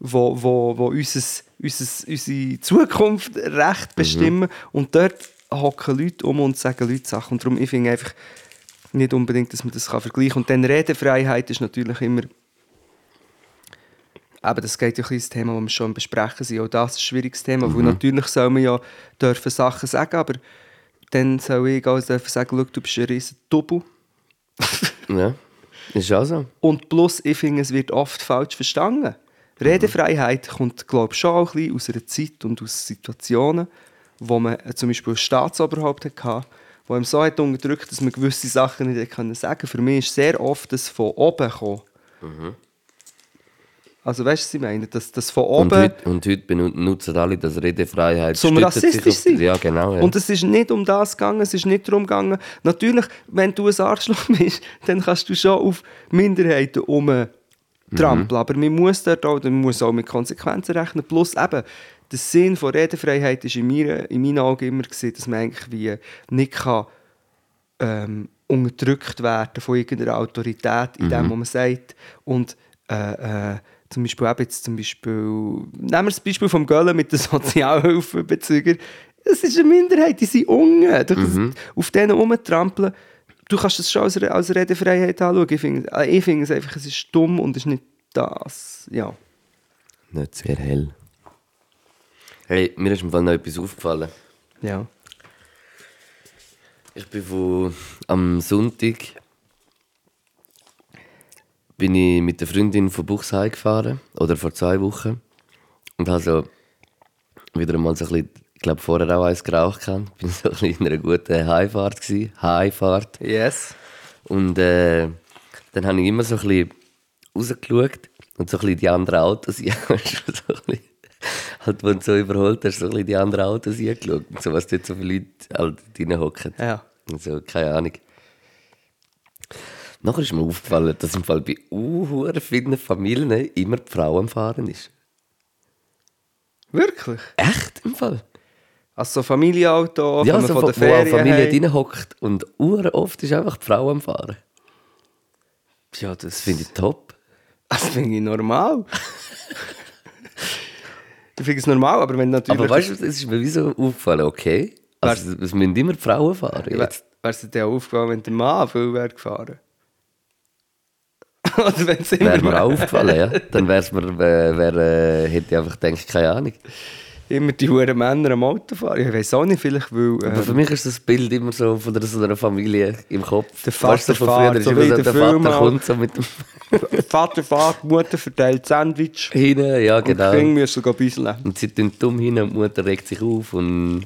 wo, wo, wo unseres, unseres, unsere Zukunft recht bestimmen. Und dort hocken Leute um und sagen Leute Sachen. Und darum, ich finde einfach nicht unbedingt, dass man das kann vergleichen kann. Und dann Redefreiheit ist natürlich immer... Aber das geht ja ein ins Thema, das wir schon besprechen sind. Auch das ist ein schwieriges Thema, weil natürlich soll man ja dürfen Sachen sagen, aber dann soll ich auch dürfen sagen, schau, du bist ein riesen Double. Ja, ist auch so. Und plus, ich finde, es wird oft falsch verstanden. Redefreiheit kommt, glaube ich, schon auch ein bisschen aus einer Zeit und aus Situationen, wo man äh, zum Beispiel ein Staatsoberhaupt hatte, wo ihm so hat unterdrückt, dass man gewisse Sachen nicht sagen Für mich ist sehr oft das von oben gekommen. Also weißt du, was ich meine? Das, das von Und oben... heute, und heute benutzen alle das Redefreiheit. Zum rassistisch sein. Ja, genau. Ja. Und es ist nicht um das gegangen, es ist nicht darum gegangen. Natürlich, wenn du ein Arschloch bist, dann kannst du schon auf Minderheiten umtrampeln. Aber man muss dort auch, man muss auch mit Konsequenzen rechnen. Plus eben, der Sinn von Redefreiheit ist in, mir, in meinen Augen immer gewesen, dass man eigentlich wie nicht kann, ähm, unterdrückt werden von irgendeiner Autorität in dem, was man sagt. Und äh, äh, zum Beispiel, eben jetzt zum Beispiel, nehmen wir das Beispiel vom Göllen mit den Sozialhilfebezügern. Es ist eine Minderheit, die sind. Du kannst auf denen rumtrampeln. Du kannst das schon als, als Redefreiheit anschauen. Ich finde, äh, ich finde es einfach, es ist dumm und es ist nicht das. Ja. Nicht sehr hell. Hey, mir ist im Fall noch etwas aufgefallen. ja. Ich bin von, am Sonntag bin ich mit der Freundin von Buchsheim gefahren, oder vor zwei Wochen. Und habe so wieder einmal so ein bisschen, ich glaube vorher auch eins geraucht. gehabt. Ich war so ein bisschen in einer guten Heimfahrt. gewesen. Heimfahrt. Yes. Und äh, dann habe ich immer so ein bisschen rausgeschaut und so ein bisschen die anderen Autos ja, so ein bisschen, halt, wenn du so überholt hast, so ein bisschen die anderen Autos angeschaut und so, was dort so viele Leute halt hocken. Ja. Also, keine Ahnung. Nachher ist mir aufgefallen, dass im Fall bei uh, vielen Familien immer die Frau am Fahren ist. Wirklich? Echt im Fall? Also so Familienauto, ja, so, von der wo eine Familie drin hockt und ur oft ist einfach die Frau am Fahren. Ja, das, Das finde ich top. Das finde ich normal. ich finde es normal, aber wenn natürlich... Aber weißt du, es ist mir wie so aufgefallen, okay. Also, es müssen immer die Frauen fahren. Jetzt. es dir auch aufgefallen, wenn der Mann viel wäre gefahren? Immer Wäre mir auch aufgefallen, ja. Dann wär's mir, äh, wär, äh, hätte ich einfach gedacht, keine Ahnung. immer die huren Männer am Auto fahren. Ich weiß auch nicht, vielleicht weil... Aber Äh, für mich ist das Bild immer so von der, so einer Familie im Kopf. Der Weißt du, Vater von fährt, früher ist so wie der der Film Vater kommt so mit dem Vater fährt, die Mutter verteilt Sandwich. hinten, ja Und die genau. Kinder müssen gehen bisseln. Und sie tun dumm hin und die Mutter regt sich auf und...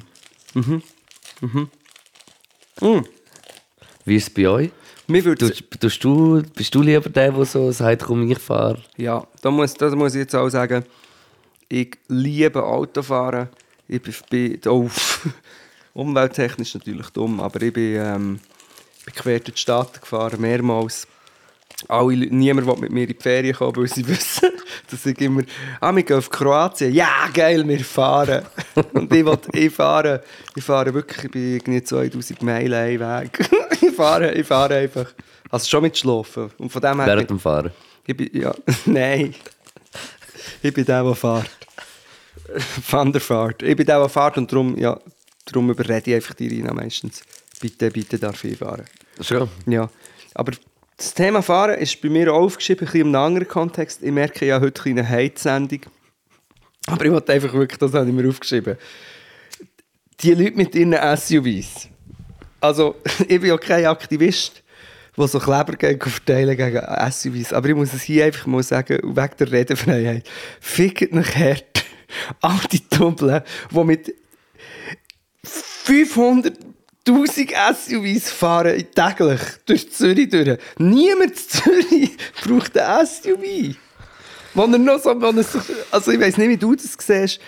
Mm. Wie ist es bei euch? Mir würde tust du, bist du lieber der, der so sagt, komm, ich fahre? Ja, da muss, da muss ich jetzt auch sagen, ich liebe Autofahren. Ich bin, bin oh, umwelttechnisch natürlich dumm, aber ich bin, ähm, bin quer durch die Stadt gefahren, mehrmals. Alle, niemand will mit mir in die Ferien kommen, weil sie wissen, dass ich immer, ah, wir gehen auf Kroatien, ja, geil, wir fahren. Und ich will, ich fahre, ich fahre wirklich, ich bin irgendwie 2000 Meilen einen Weg. ich fahre, ich fahre einfach. Also schon mit Schlafen. Und von dem her... Während dem Fahren? Ich bin, ja, nein. Ich bin der, der fährt. Van der Fahrt. Ich bin der, der fährt und darum, ja, darum überrede ich einfach die Rina meistens. Bitte, bitte darf ich fahren. Schon. Ja, aber das Thema Fahren ist bei mir aufgeschrieben, ein bisschen in einem anderen Kontext. Ich merke ja heute ein eine Hate-Sendung. Aber ich wollte einfach wirklich, das habe ich mir aufgeschrieben. Die Leute mit ihren SUVs. Also, ich bin ja kein Aktivist, der so Kleber gegen verteilen gegen SUVs. Aber ich muss es hier einfach mal sagen, wegen der Redefreiheit. Fickt nach hart. All die Tumbeln, die mit 500.000 SUVs fahren täglich durch Zürich durch. Niemand in Zürich braucht ein SUV. Wenn er noch so, er so, also ich weiß nicht, wie du das siehst.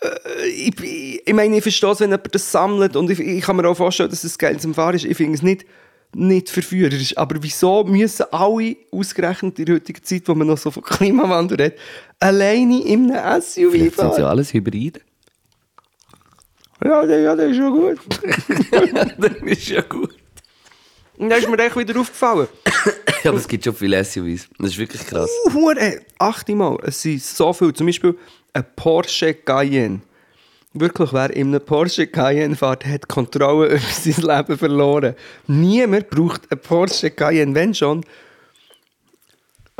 Äh, Ich, ich, ich meine, ich verstehe es, wenn jemand das sammelt und ich, ich kann mir auch vorstellen, dass es geil zum Fahren ist. Ich finde es nicht, nicht verführerisch. Aber wieso müssen alle, ausgerechnet in der heutigen Zeit, wo man noch so von Klimawandel redet, alleine in einem SUV Vielleicht sind fahren? sie ja alles Hybride. Ja, der, ja, der ist schon gut. das ist ja gut. Und dann ist mir echt wieder aufgefallen. Ja, aber es gibt schon viele SUVs. Das ist wirklich krass. Uh, Hure, achte mal, es sind so viele. Zum Beispiel ein Porsche Cayenne. Wirklich, wer in einem Porsche Cayenne fährt, hat die Kontrolle über sein Leben verloren. Niemand braucht einen Porsche Cayenne. Wenn schon,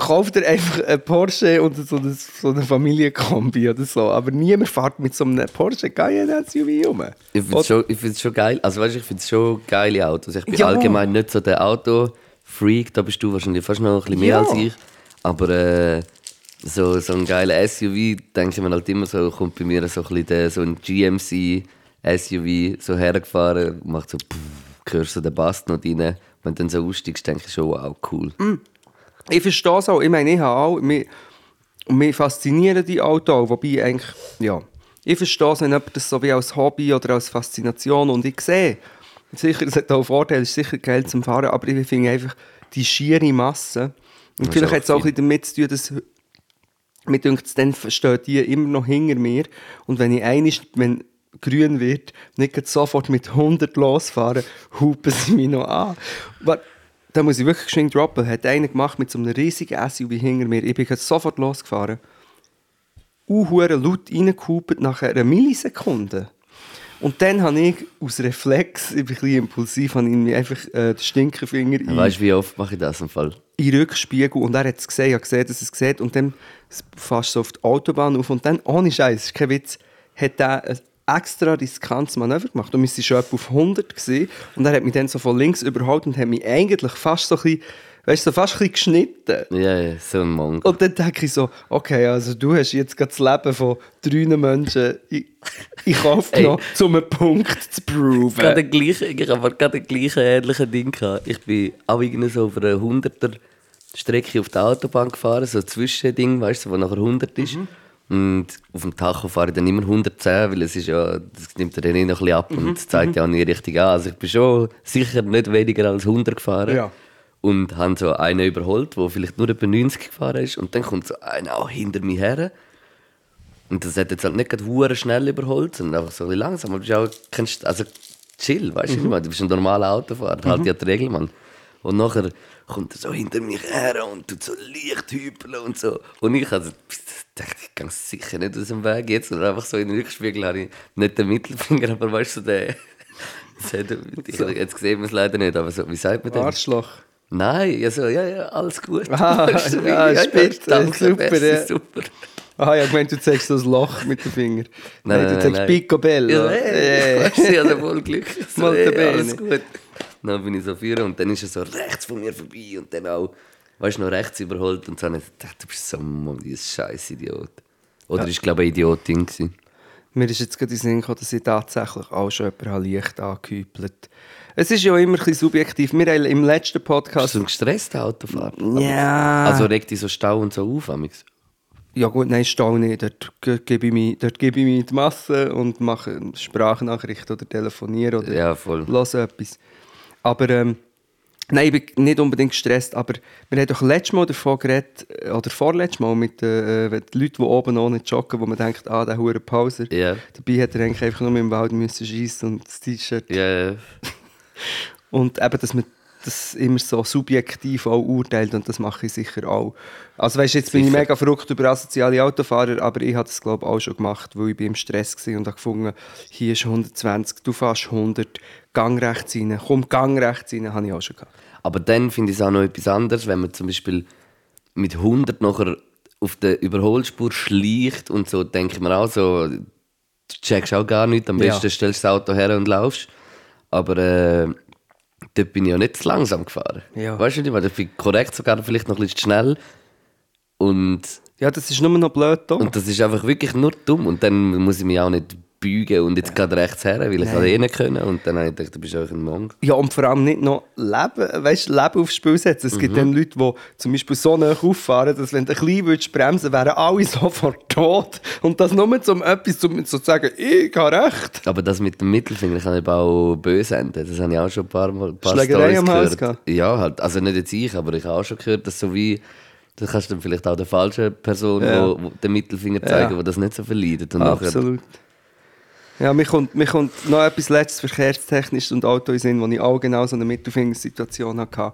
kauft er einfach einen Porsche und so eine, so eine Familienkombi oder so. Aber niemand fährt mit so einem Porsche Cayenne SUV rum. Ich finde es schon, ich find's schon geil. Also weißt, du, ich finde es schon geile Autos. Ich bin Ja. allgemein nicht so der Auto-Freak. Da bist du wahrscheinlich fast noch ein bisschen mehr Ja. als ich. Aber äh, so, so ein geiler SUV, denke ich mir halt immer so, kommt bei mir so ein bisschen der, so ein GMC SUV so hergefahren, macht so, pff, hörst so den Bass noch rein. Wenn du dann so aussteigst, denke ich schon, wow, cool. Ich verstehe es auch. Ich meine, ich habe auch... Mich, mich faszinieren die Autos auch. Wobei eigentlich... Ja. Ich verstehe es, wenn jemand das so wie als Hobby oder als Faszination... Und ich sehe... Sicher, es hat auch Vorteile, es ist sicher geil zum Fahren, aber ich finde einfach die schiere Masse... Und vielleicht hat es auch ein damit zu tun, dass... Mir denkt, dann stehen die immer noch hinter mir. Und wenn ich einig, wenn grün wird, nicht sofort mit 100 losfahren, hupen sie mich noch an. Aber da muss ich wirklich geschwind droppen. Hat einer gemacht mit so einem riesigen SUV hinter mir. Ich bin sofort losgefahren. Uhuere laut reingehupet nach einer Millisekunde. Und dann habe ich aus Reflex, ich bin ein bisschen impulsiv, habe ich einfach äh, den Stinkefinger in, Weißt du, wie oft mache ich das im Fall? in den Rückspiegel und er hat es gesehen, ich habe gesehen, dass er es sieht und dann fährst du auf die Autobahn auf und dann, ohne Scheiß, ist kein Witz, hat er ein extra riskantes Manöver gemacht und wir waren schon etwa auf 100 gewesen, und er hat mich dann so von links überholt und hat mich eigentlich fast so ein bisschen, weißt du, so fast ein geschnitten. Ja, ja, so ein Monk. Und dann denke ich so, okay, also du hast jetzt gerade das Leben von drei Menschen in, in Kauf genommen, um einen Punkt zu proven. Gerade den gleichen, ich habe gerade den gleichen ähnlichen Ding gehabt. Ich bin auch irgendwie so auf einer 100er Strecke auf der Autobahn gefahren, so ein Zwischending, weißt du, wo nachher 100 ist. Und auf dem Tacho fahre ich dann immer 110, weil es ist ja, das nimmt er dann eh noch ein bisschen ab und das zeigt ja auch nie richtig an. Also ich bin schon sicher nicht weniger als 100 gefahren. Ja. Und habe so einen überholt, der vielleicht nur etwa 90 gefahren ist. Und dann kommt so einer auch hinter mir her. Und das hat jetzt halt nicht gerade schnell überholt, sondern einfach so ein bisschen langsam. Aber du bist auch, kennst, also chill, weißt du, mhm. du bist ein normaler Autofahrer, halt ja die Regel, Mann. Und nachher kommt er so hinter mich her und tut so leicht hüpeln und so. Und ich also, dachte, ich gehe sicher nicht aus dem Weg jetzt. Und einfach so in den Rückspiegel habe ich nicht den Mittelfinger, aber weißt du, so den... das ich, jetzt sehen wir es leider nicht, aber so, wie sagt man denn? Arschloch. Nein, also, ja, ja, alles gut. Ah, du, ja, wie- spitze, danke, super, merci, ja. super. Ah, ja, ich meine, du zeigst so ein Loch mit dem Finger. Nein, Nein, du nein, zeigst nein. Picobello. Ja, Äh. hey, ich hatte voll Glück. So, Molto hey, bene. alles gut. Dann bin ich so führen und dann ist er so rechts von mir vorbei und dann auch, weißt du, noch rechts überholt und so. Und ich dachte, du bist so ein scheiß Idiot. Oder ist, glaube ich, eine Idiotin gewesen. Mir ist jetzt gerade in den Sinn gekommen, dass ich tatsächlich auch schon jemanden habe leicht angehüpelt Es ist ja immer ein bisschen subjektiv. Wir haben im letzten Bist Podcast... du ein gestresster Autofahrer? Ja. Also regt dich so Stau und so auf, amix? Ja gut, nein, Stau nicht. Dort ge- gebe ich mich, dort gebe ich in die Masse und mache eine Sprachnachricht oder telefoniere oder Ja, voll. höre etwas. Aber ähm, nein, ich bin nicht unbedingt gestresst, aber wir haben doch letztes Mal davon geredet, äh, oder vorletztes Mal mit äh, den Leuten, die oben ohne joggen, wo man denkt, ah, der hure Pauser. Ja. Dabei hätte er eigentlich einfach nur im Wald müssen schießen und das T-Shirt. Ja. Und eben, dass man das immer so subjektiv auch urteilt und das mache ich sicher auch. Also weißt, jetzt bin ich mega verrückt über asoziale Autofahrer, aber ich habe das glaube ich auch schon gemacht, weil ich bin im Stress war und habe gefunden, hier ist 120, du fährst 100, Gang rechts rein, komm, Gang rechts rein, habe ich auch schon gehabt. Aber dann finde ich es auch noch etwas anderes, wenn man zum Beispiel mit 100 nachher auf der Überholspur schleicht und so, denke ich mir auch so, du checkst auch gar nichts, am Ja. besten stellst du das Auto her und laufst. Aber äh, dort bin ich ja nicht zu langsam gefahren. Ja. Weißt du nicht, weil ich bin korrekt sogar vielleicht noch ein bisschen zu schnell. Und, Ja, das ist nur noch blöd da. und das ist einfach wirklich nur dumm. Und dann muss ich mich auch nicht beugen und jetzt gerade rechts her, weil ich Nein. eh nicht können. Und dann habe ich gedacht, du bist einfach ein Monk. Ja, und vor allem nicht noch Leben, weißt, Leben aufs Spiel setzen. Es gibt dann Leute, die zum Beispiel so nah auffahren, dass wenn du ein bisschen würdest bremsen wären alle sofort tot. Und das nur zum etwas zum, zu sagen, ich habe recht. Aber das mit dem Mittelfinger kann eben auch böse enden. Das habe ich auch schon ein paar Mal ein paar Schlägerei am Hals. Ja, halt. Also nicht jetzt ich, aber ich habe auch schon gehört, dass so wie das kannst du dann vielleicht auch der falschen Person Ja. wo, wo den Mittelfinger zeigen, Ja. wo das nicht so verleidet. Und nachher- Absolut. Ja, mir kommt, mir kommt noch etwas letztes verkehrstechnisch und Auto in Sinn, wo ich auch genau so eine Mittelfingersituation hatte.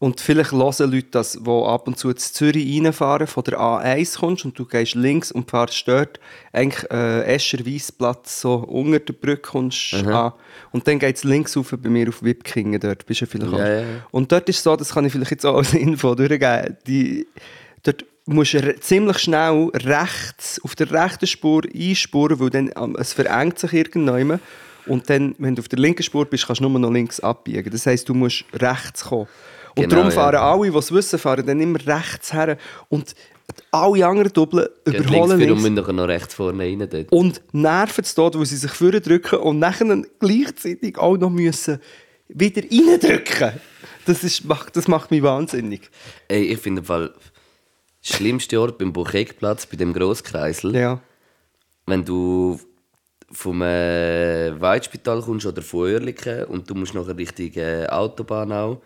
Und vielleicht hören Leute das, die ab und zu zu Zürich reinfahren, von der A1 kommst und du gehst links und fährst dort eigentlich äh, Escher Weissplatz so unter der Brücke kommst an. Und dann geht es links rauf bei mir auf Wipkingen, dort bist du vielleicht Ja, auch. ja, ja. Und dort ist es so, das kann ich vielleicht jetzt auch als Info durchgeben, die, dort musst ziemlich schnell rechts, auf der rechten Spur einspuren, weil dann ähm, es verengt sich irgendwann. Und dann, wenn du auf der linken Spur bist, kannst du nur noch links abbiegen. Das heisst, du musst rechts kommen. Und Genau, darum ja. fahren alle, die es wissen, fahren dann immer rechts her. Und alle anderen Doppeln links überholen für und links. müssen nachher noch rechts vorne rein dort. Und nerven es dort, wo sie sich drücken und nachher gleichzeitig auch noch müssen wieder reindrücken. Das, ist, macht, das macht mich wahnsinnig. Ey, ich finde der schlimmste Ort beim Bucheckplatz, bei dem Grosskreisel, Ja. wenn du vom äh, Weidspital kommst oder von Oerlikon und du musst nachher Richtung äh, Autobahn auch,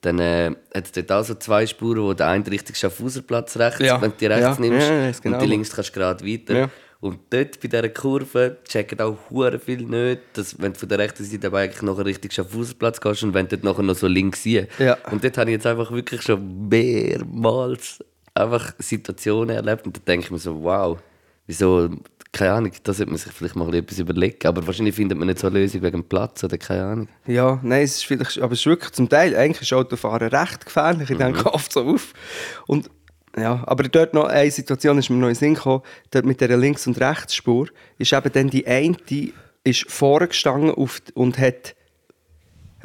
dann äh, hat es dort auch so zwei Spuren, wo der eine Richtung Schaffhauserplatz rechts, Ja. wenn du die rechts Ja. nimmst, Ja, genau und die so. links kannst du gerade weiter. Und dort bei dieser Kurve checken auch hure viel nicht, dass wenn du von der rechten Seite aber eigentlich nachher Richtung Schaffhauserplatz gehst und wenn du dort nachher noch so links siehst. Und dort habe ich jetzt einfach wirklich schon mehrmals einfach Situationen erlebt und da denke ich mir so, wow, wieso, keine Ahnung, da sollte man sich vielleicht mal etwas überlegen. Aber wahrscheinlich findet man nicht so eine Lösung wegen dem Platz oder keine Ahnung. Ja, nein, es ist vielleicht, aber es ist wirklich zum Teil, eigentlich ist Autofahren recht gefährlich, ich denke oft so auf. Und, ja, aber dort noch eine Situation ist mir noch in Sinn gekommen, dort mit dieser Links- und Rechtsspur, ist eben dann die eine, die ist vorne gestanden auf, und hat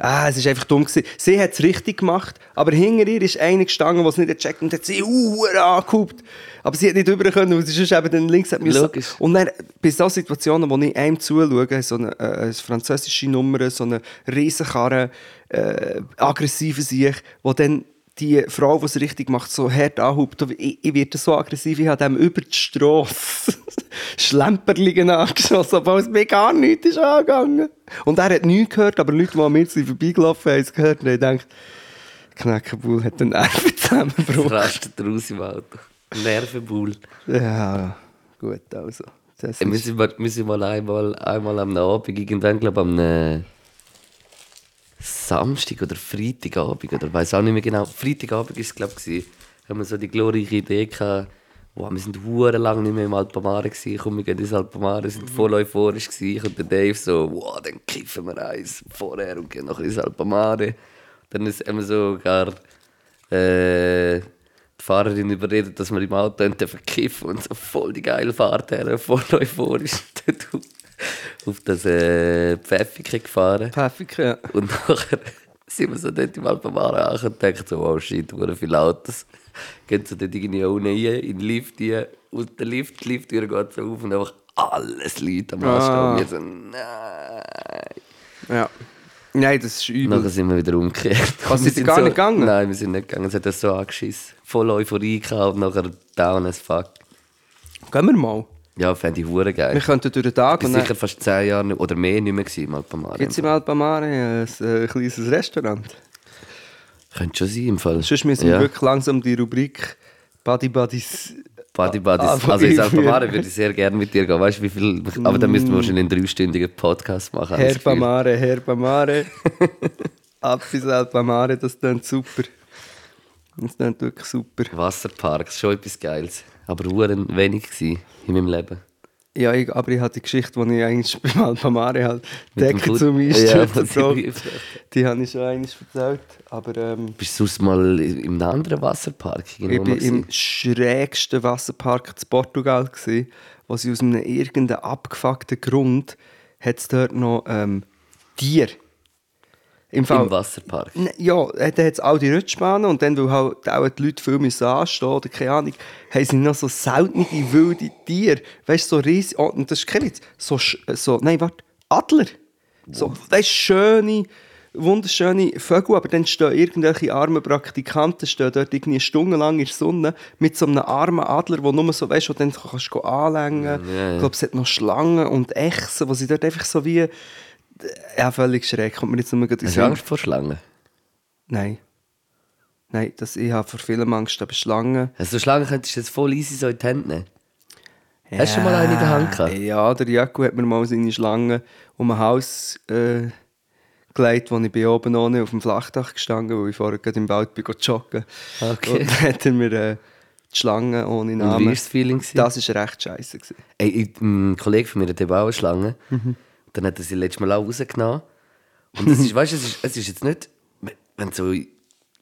Ah, es ist einfach dumm gewesen. Sie hat es richtig gemacht, aber hinter ihr ist eine gestanden, die es nicht gecheckt und hat sie uh, angehupt. Aber sie hat nicht rüber können, weil sie sonst eben dann links hat müssen. Logisch. Und dann, bei solchen Situationen, wo ich einem zuschaue, so eine, äh, eine französische Nummer, so eine Riesenkarre, äh, aggressive Sieg, wo dann die Frau, die es richtig macht, so hart anhubt. Ich, ich werde so aggressiv, ich habe dem über die Strasse Schlemperlinge angeschossen, obwohl es mir gar nichts ist angegangen. Und er hat nichts gehört, aber Leute, die an mir vorbeigelaufen haben, es gehört und haben gedacht, Knäckebull hat den Nerven zusammengebrochen. Rastet raus im Auto. Nervenbull. Ja, gut, also. Das Ey, Wir ist, sind mal, wir sind mal einmal, einmal am Abend, irgendwann, glaube ich, am äh, Samstag oder Freitagabend, oder weiß auch nicht mehr genau. Freitagabend war es, glaube ich, haben wir so die glorreiche Idee gehabt, wow, wir sind hure lang nicht mehr im Alpamare gewesen, komm, wir gehen ins Alpamare, sind voll euphorisch gewesen. und der Dave so, wow, dann kiffen wir eins vorher und gehen noch ins Alpamare. Dann ist immer sogar äh, die Fahrerin überredet, dass wir im Auto verkiffen und so voll die geile Fahrt her, voll euphorisch auf- das äh, Pfäffike gefahren. Pfeffig, ja. Und nachher sind wir so dort im Alpamare angekommen und denken so, oh shit, wo viele Autos. Gehen so dort irgendwie unten rein, in den Lift rein, und der Lift, die Lifttür geht so auf und einfach alles Leute am Anstehen. Ah. Und wir so, nein. ja. Nein, das ist übel. Nachher sind wir wieder umgekehrt. Was, Wir seid ihr gar so, nicht gegangen? Nein, wir sind nicht gegangen. Es hat uns so angeschissen. Voll Euphorie gehabt und nachher down as fuck. Gehen wir mal. Ja, fände ich hure geil. Wir könnten durch den Tag Ich und bin sicher fast zehn Jahre nicht, oder mehr nicht mehr gewesen im Alpamare. gibt es im Alpamare ein, äh, kleines Restaurant. Könnte schon sein im Fall. Sonst müssen wir ja. wirklich langsam die Rubrik Buddy Buddies... Buddy Buddies. Ah, also ins. Alpamare würde ich sehr gerne mit dir gehen. Weißt du, wie viel. Aber dann müssten wir wahrscheinlich einen dreistündigen Podcast machen. Herbamare, Herbamare. Ab bis Alpamare, das klingt super. Das klingt wirklich super. Wasserparks, schon etwas Geiles. Aber hure wenig gewesen in meinem Leben. Ja, ich, aber ich hatte die Geschichte, die ich eigentlich beim Alpamare halt Decke zum Einstürzen ja, ich- Die habe ich schon eigentlich erzählt. Aber ähm, Bist du sonst mal in einem anderen Wasserpark? ich war im schrägsten Wasserpark in Portugal, gewesen, wo sie aus einem irgendeinem abgefuckten Grund hat es dort noch ähm, Tiere. Im Fall, Im Wasserpark. Ja, äh, dann hat es all die Rutschbahnen und dann, weil halt auch die Leute viel müssen anstehen oder keine Ahnung, haben sie noch so seltene wilde Tiere. Weißt du, so riesig, oh, und das ist kein Witz, so, äh, so nein, warte, Adler. So, weißt schöne, wunderschöne Vögel, aber dann stehen irgendwelche armen Praktikanten stehen dort irgendwie stundenlang in der Sonne mit so einem armen Adler, der nur so, weißt du, dann kannst du anlängen. ja, ja. Ich glaube, es hat noch Schlangen und Echsen, wo sie dort einfach so wie, ja, völlig schräg, kommt mir jetzt nur gerade Hast du. Angst vor Schlangen? Nein. Nein, das, ich habe vor vielem Angst, aber Schlangen. Also Schlangen könntest du jetzt voll easy so in die Hände nehmen. Hast du schon mal eine in der Hand gehabt? Ja, der Jaco hat mir mal seine Schlange um ein Haus äh, gelegt, wo ich bin oben ohne auf dem Flachdach gestanden weil ich vorher gerade im Wald bin joggen. Okay. Und dann hat er mir äh, die Schlange ohne Und Namen. wie war das Feeling? Das war recht scheiße. Ey, ein Kollege von mir hat eben auch eine Schlange. Mhm. Dann hat er sie letztes Mal auch rausgenommen. Und es ist, weißt du, es ist, es ist jetzt nicht, wenn du so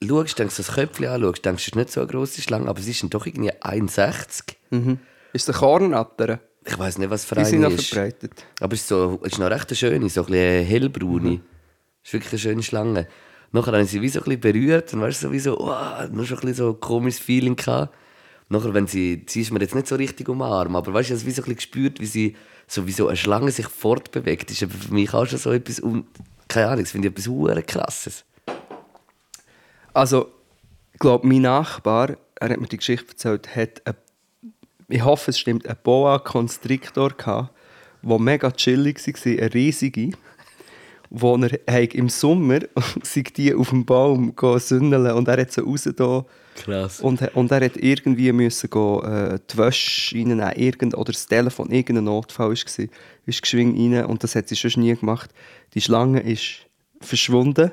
schaust, denkst du, das Köpfchen anschaust, denkst du, es ist nicht so eine grosse Schlange, aber sie ist dann doch irgendwie 1,60. Ist der Kornatter? Ich weiß nicht, was für Die sind eine noch ist. verbreitet. Aber es ist, so, es ist noch recht eine schöne, so ein bisschen hellbraune. Mhm. Es ist wirklich eine schöne Schlange. Nachher habe ich sie wie so ein bisschen berührt und weißt du, so wie so, oh, nur schon ein bisschen so ein komisches Feeling gehabt. Nachher, wenn sie, sie ist mir jetzt nicht so richtig umarmt, aber weißt du, ich habe es wie so ein bisschen gespürt, wie sie, so wie so eine Schlange sich fortbewegt. Ist für mich auch schon so etwas, un keine Ahnung, das finde ich etwas hure krasses. Also, ich glaube, mein Nachbar, er hat mir die Geschichte erzählt, hat, eine, ich hoffe, es stimmt, einen Boa Constrictor gehabt, der mega chillig war, eine riesige, wo er hat im Sommer sei die auf dem Baum sündeln und er hat sie raus da Krass. und, und er hat irgendwie müssen go, äh, die Wäsche reinnehmen, irgend, oder das Telefon, irgendein Notfall war, ist geschwing rein und das hat sie schon nie gemacht. Die Schlange ist verschwunden.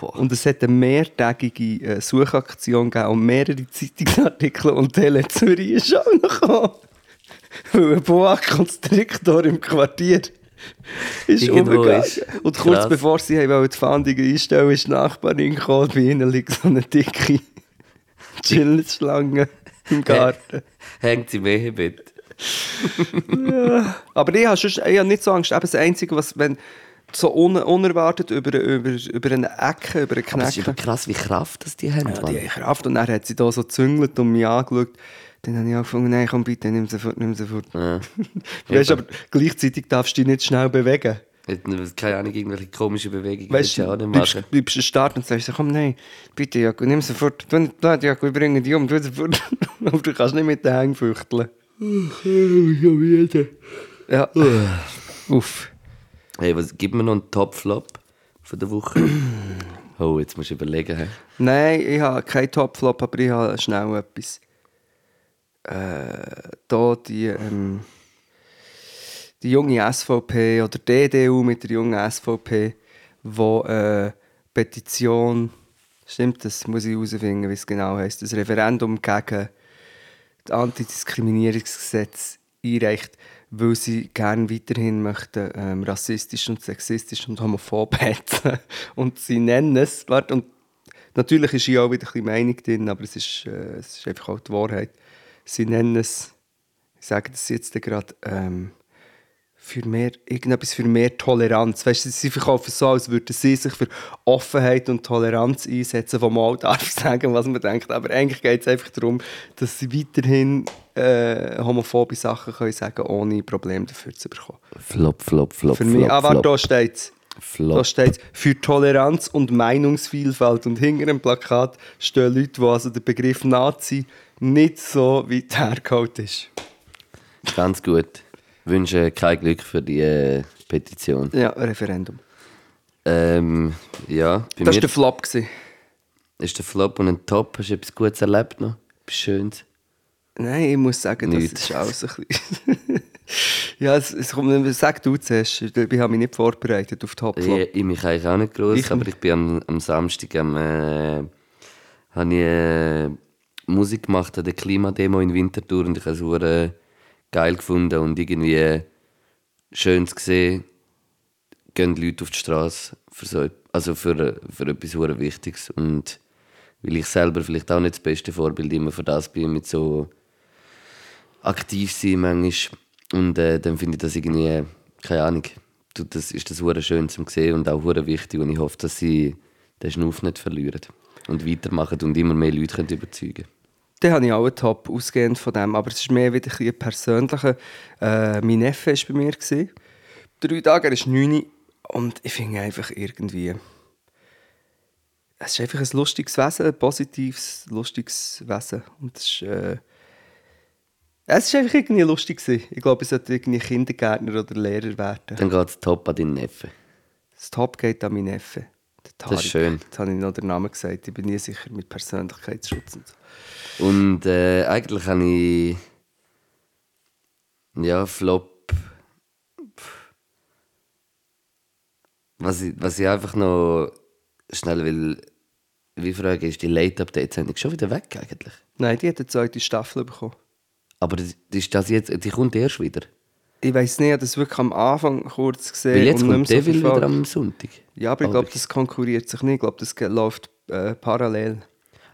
Boah. Und es hat eine mehrtägige äh, Suchaktion gegeben und mehrere Zeitungsartikel und Tele Zürich ist auch noch gekommen. Weil ein Boa Constrictor im Quartier ist umgegangen. Und kurz Krass. bevor sie haben die Fahndung einstellen ist die Nachbarin gekommen, bei ihnen liegt so eine dicke Chillschlange im Garten. Hängt sie im Ehebett. Aber ich habe, sonst, ich habe nicht so Angst. Eben das Einzige, was, wenn so un unerwartet über, über, über eine Ecke, über einen Aber es ist krass, wie Kraft das die haben. Ja, die haben Kraft. Und dann hat sie da so gezüngelt und mich angeschaut. Dann habe ich angefangen, nein, komm bitte, nimm sie fort, nimm sie fort. Ja. Weißt, aber gleichzeitig darfst du dich nicht schnell bewegen. Keine Ahnung, irgendwelche komischen Bewegungen Weißt du du, bleibst, bleibst du stark und sagst, komm, nein, bitte, Jakob, nimm sie fort. Du Jakob, ich bringe die um, tu sie fort. aber du kannst nicht mit den Hängen fuchteln. Ja. Uff. Hey, was, gib mir noch einen Top-Flop von der Woche. oh, jetzt musst du überlegen. He? Nein, ich habe keinen Topflop, aber ich habe schnell etwas. Äh, da die, ähm, die junge SVP oder die EDU mit der jungen SVP, wo äh, Petition, stimmt das, muss ich herausfinden, wie es genau heißt, das Referendum gegen das Antidiskriminierungsgesetz einreicht, weil sie gerne weiterhin möchten ähm, rassistisch und sexistisch und homophob hetzen. Und sie nennen es, und Natürlich ist hier auch wieder ein bisschen Meinung drin, aber es ist, äh, es ist einfach auch die Wahrheit. Sie nennen es, ich sage das jetzt gerade, ähm, für mehr, irgendetwas für mehr Toleranz. Weißt du, sie verkaufen es so, als würden sie sich für Offenheit und Toleranz einsetzen, wo man auch darf sagen, was man denkt. Aber eigentlich geht es einfach darum, dass sie weiterhin äh, homophobe Sachen können sagen ohne Probleme dafür zu bekommen. Flop, flop, flop, Für mich, flop, aber flop. da steht es. Da flop. steht für Toleranz und Meinungsvielfalt. Und hinter dem Plakat stehen Leute, wo also der Begriff Nazi nicht so weit hergeholt ist. Ganz gut. Wünsche kein Glück für die äh, Petition. Ja, Referendum. Ähm, ja, Das war der Flop. gewesen. ist der Flop und ein Top. Hast du etwas Gutes erlebt noch? Etwas Schönes? Nein, ich muss sagen, das Nichts. ist auch so ein bisschen... ja, es, es kommt, sag du zuerst. Ich habe mich nicht vorbereitet auf Top Flop. Ich, ich mich eigentlich auch nicht groß, Ich- aber ich bin am, am Samstag am, äh, habe ich, äh, Musik gemacht an der Klimademo in Winterthur und ich habe es geil gefunden und irgendwie schön zu sehen, gehen die Leute auf die Straße für, so, also für, für etwas hure Wichtiges und weil ich selber vielleicht auch nicht das beste Vorbild immer für das bin, mit so aktiv sein manchmal. Und äh, dann finde ich das irgendwie, keine Ahnung, das, ist das hure schön zum sehen und auch hure wichtig und ich hoffe, dass sie den Schnuff nicht verlieren und weitermachen und immer mehr Leute können überzeugen Dann habe ich auch einen Top ausgehend von dem, aber es ist mehr wieder ein persönlicher. Äh, mein Neffe war bei mir. Gewesen. Drei Tage, er ist neun und ich finde einfach irgendwie... Es ist einfach ein lustiges Wesen, ein positives, lustiges Wesen. Und es ist... Äh, es ist einfach irgendwie lustig gewesen. Ich glaube, ich sollte irgendwie Kindergärtner oder Lehrer werden. Dann geht es top an deinen Neffen. Das Top geht an meinen Neffe. Der Das ist schön. Jetzt habe ich noch den Namen gesagt. Ich bin nie sicher mit Persönlichkeitsschutz und so. Und äh, eigentlich habe ich. Ja, Flop. Was ich, was ich einfach noch schnell will. Wie frage ist, die Late-Updates sind schon wieder weg eigentlich. Nein, die hat eine zweite Staffel bekommen. Aber das, ist das jetzt, die kommt erst wieder. Ich weiß nicht, ich habe das wirklich am Anfang kurz gesehen. Weil jetzt und kommt Devil wieder verfolgt. am Sonntag. Ja, aber ich glaube, das konkurriert sich nicht. Ich glaube, das läuft äh, parallel.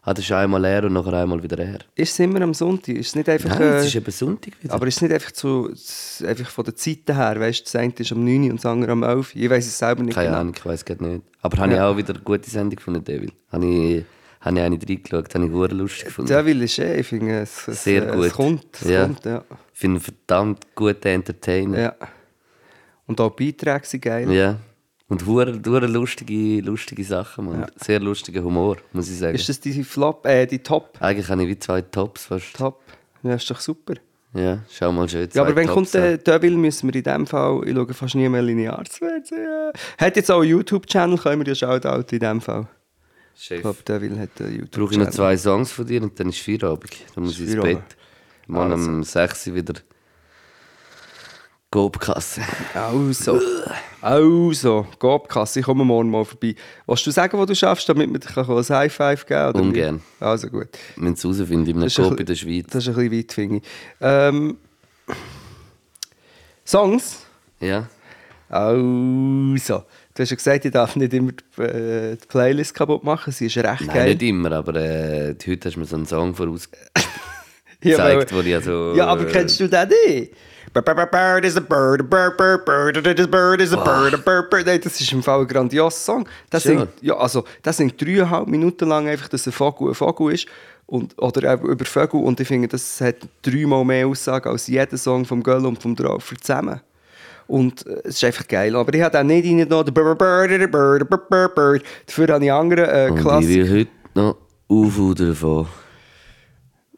Ah, das ist einmal leer und nachher einmal wieder her. Ist es immer am Sonntag? Ist es nicht einfach... Nein, es äh, ist eben Sonntag wieder. aber ist es nicht einfach, zu, einfach von der Zeiten her? Weißt du, das eine ist am 9 Uhr und das andere am 11 Uhr. Ich weiß es selber nicht Keine genau. Ahnung, ich weiß gerade nicht. Aber habe ich auch wieder eine gute Sendung von Devil. Habe ich, habe ich eine reingeschaut, habe ich sehr lustig gefunden. Devil ist eh, ich finde, es, es, Sehr äh, gut. es kommt. Es Ja. kommt, ja. Ich finde ihn verdammt guter Entertainer. ja. Und auch Beiträge sind geil. Ja. Und hure, hure lustige, lustige Sachen, man. Sehr lustiger Humor, muss ich sagen. Ist das die Flop, äh, die Top? Eigentlich habe ich wie zwei Tops fast. Top. Ja, ist doch super. Ja, schau mal schön. Ja, aber wenn Tops kommt der Devil, müssen wir in dem Fall, ich schaue fast nie mehr lineares Fernsehen. Hat jetzt auch einen YouTube-Channel, können wir ja Shoutout in dem Fall. An. Ich Chef. glaube, Devil hat einen YouTube-Channel. Brauche ich noch zwei Songs von dir und dann ist Feierabend. Dann muss ich ins. Bett. Morgen Also. um 6 Uhr wieder Gobkasse. Also, also, Gobkasse, ich komme morgen mal vorbei. Willst du sagen, wo du schaffst, damit wir dir ein High Five geben wie? Ungern. Also gut. Müssen es herausfinden, in einem Coop in der Schweiz. Das ist ein bisschen weit, finde ich. Ähm, Songs? Ja. Also, du hast ja gesagt, ich darf nicht immer die, äh, die Playlist kaputt machen. Sie ist recht Nein, geil. nicht immer, aber äh, heute hast du mir so einen Song vorausgezeigt, Ja, aber- wo ich also... Ja, aber kennst du den nicht? Bird, is a bird, a bird, bird, bird, a bird is a bird, a bird, bird. Nein, das ist im Fall ein grandioser Song. Das singt, ja, also, das singt dreieinhalb Minuten lang einfach, dass ein Vogel ein Vogel ist. Und, oder über Vögel. Und ich finde, das hat dreimal mehr Aussage als jeder Song vom Göll und vom Draufer zusammen. Und äh, es ist einfach geil. Aber ich habe auch nicht bird, bird. Dafür habe ich andere äh, Und ich Klassiker. will heute noch aufhudern davon.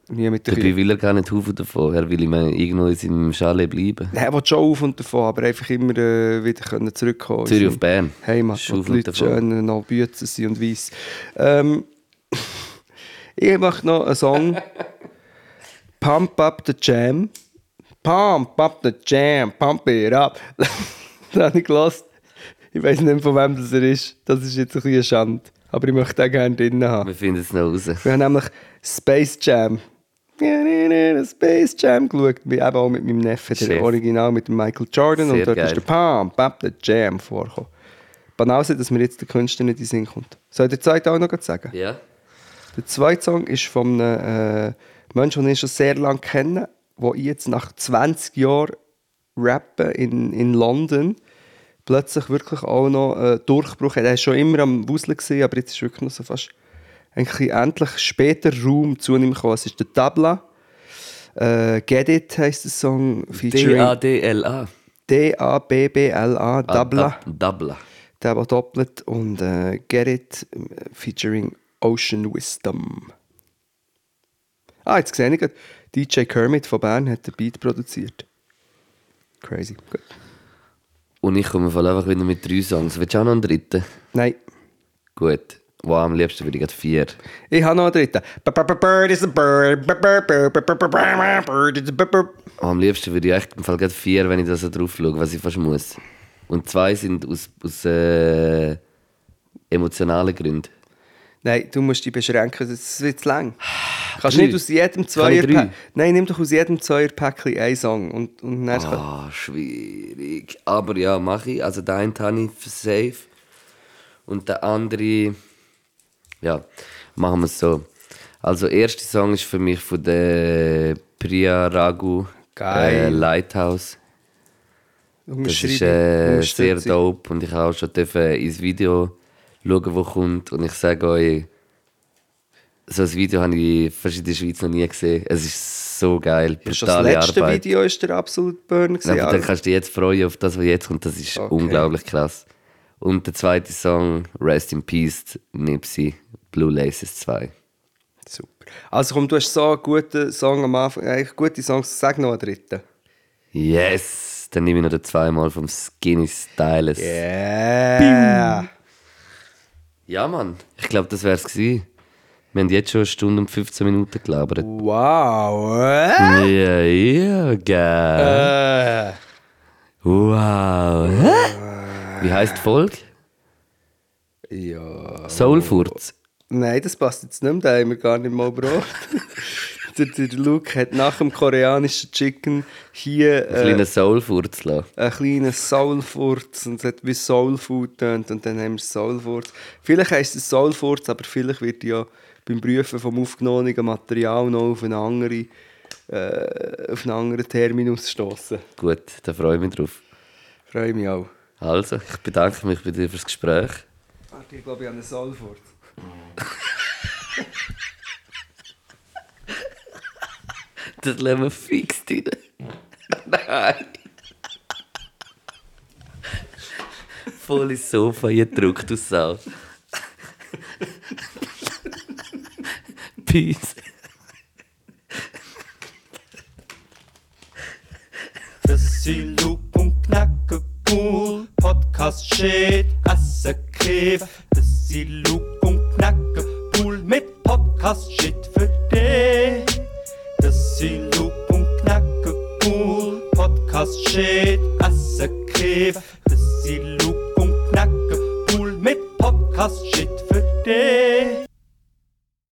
Wie mit der Dabei will er gar nicht aufhudern davon. Er will immer irgendwo in seinem Chalet bleiben. Er will schon auf und davon, aber einfach immer äh, wieder können zurückkommen. Zürich auf Bern. Heimat, wo auf die Leute davon. schön noch Bützen sind und weiss. Ähm, ich mache noch einen Song. Pump up the jam. Pump up the jam. Pump it up. Den habe ich gelassen. Ich weiß nicht, von wem das er ist. Das ist jetzt ein bisschen eine Schande. Aber ich möchte den gerne drin haben. Wir finden es noch raus. Wir haben nämlich Space Jam. Space Jam geschaut. Eben auch mit meinem Neffen, der Chef. Original mit Michael Jordan. Sehr und dort geil. ist der Pump Up the Jam vorgekommen. banal sein, dass mir jetzt der Künstler nicht in den Sinn kommt. Soll ich den zweiten auch noch sagen? Ja. Der zweite Song ist von einem äh, Menschen, den ich schon sehr lange kenne, der jetzt nach 20 Jahren Rappen in, in London plötzlich wirklich auch noch äh, Durchbruch hat. Er war schon immer am Wuseln, aber jetzt ist wirklich noch so fast eigentlich endlich später Raum zu ihm gekommen. Es ist der Tabla. Äh, Get It heisst der Song, featuring D-A-D-L-A. D-A-B-B-L-A. Dabla. Der war doppelt und äh, Get It featuring Ocean Wisdom. Ah, jetzt sehe ich gerade, DJ Kermit von Bern hat den Beat produziert. Crazy. Gut. Und ich komme voll einfach wieder mit drei Songs. Willst du auch noch einen dritten? Nein, Gut. Wow, am liebsten würde ich gerade vier. ich habe noch einen dritten. Bird is a bird. Bird is a bird. Oh, am liebsten würde ich echt im Fall gerade vier, wenn ich da so drauf schaue, was ich fast muss. Und zwei sind aus, aus äh, emotionalen Gründen. Nein, du musst dich beschränken, das wird zu lang. Du kannst Drei. nicht aus jedem Zweier? Nein, nimm doch aus jedem Zweierpäckchen einen Song. Und, und dann Ah, schwierig. Aber ja, mache ich. Also den einen habe ich für safe. Und der andere, ja, machen wir es so. Also, der erste Song ist für mich von der Priya Geil. Äh, Lighthouse. Das ist äh, sehr dope und ich habe auch schon ins Video schauen, wo kommt. Und ich sage euch, so ein Video habe ich fast in der Schweiz noch nie gesehen. Es ist so geil, Schon das letzte Arbeit. Video ist der absolute gewesen, Ja, aber dann also. kannst du dich jetzt freuen auf das, was jetzt kommt. Das ist Okay. unglaublich krass. Und der zweite Song, Rest in Peace, Nipsey, Blue Laces 2. Super. Also komm, du hast so einen guten Song am Anfang, eigentlich gute Songs, sag noch einen dritten. Yes! Dann nehme ich noch den zweimal vom Skinny Stylus. Yeah! Ja, Mann. Ich glaube, das wär's gewesen. Wir haben jetzt schon eine Stunde und 15 Minuten gelabert. Wow! Äh? Ja, ja, geil. Äh. Wow. Hä? Wie heisst die Folge? Ja. Soulfurz. Nein, das passt jetzt nicht mehr, da haben wir gar nicht mal gebraucht. der, der Luke hat nach dem koreanischen Chicken hier Ein äh, kleiner Soulfurz lassen. einen kleinen Soulfurz und es hat wie Soulfood tönt und dann haben wir Soulfurz. Vielleicht heisst es Soulfurz, aber vielleicht wird ja beim Prüfen vom aufgenommenen Material noch auf einen anderen, äh, auf einen anderen Terminus stoßen. Gut, da freue ich mich drauf. Freue mich auch. Also, ich bedanke mich bei dir fürs Gespräch. Ich glaube, ich habe einen Soulfurz. Das wir fix drin. Nein. Voll ins Sofa gedrückt, du Sau. Peace. Das ist Luke und Knacke cool. Podcast shit, Asse Käfer. Das ist Luke und Knacke cool mit Podcast shit für dich. Assi, Loop und Knacke cool. Podcast shit, Asse Kref. Assi, Loop und Knacke cool mit Podcast shit für dich.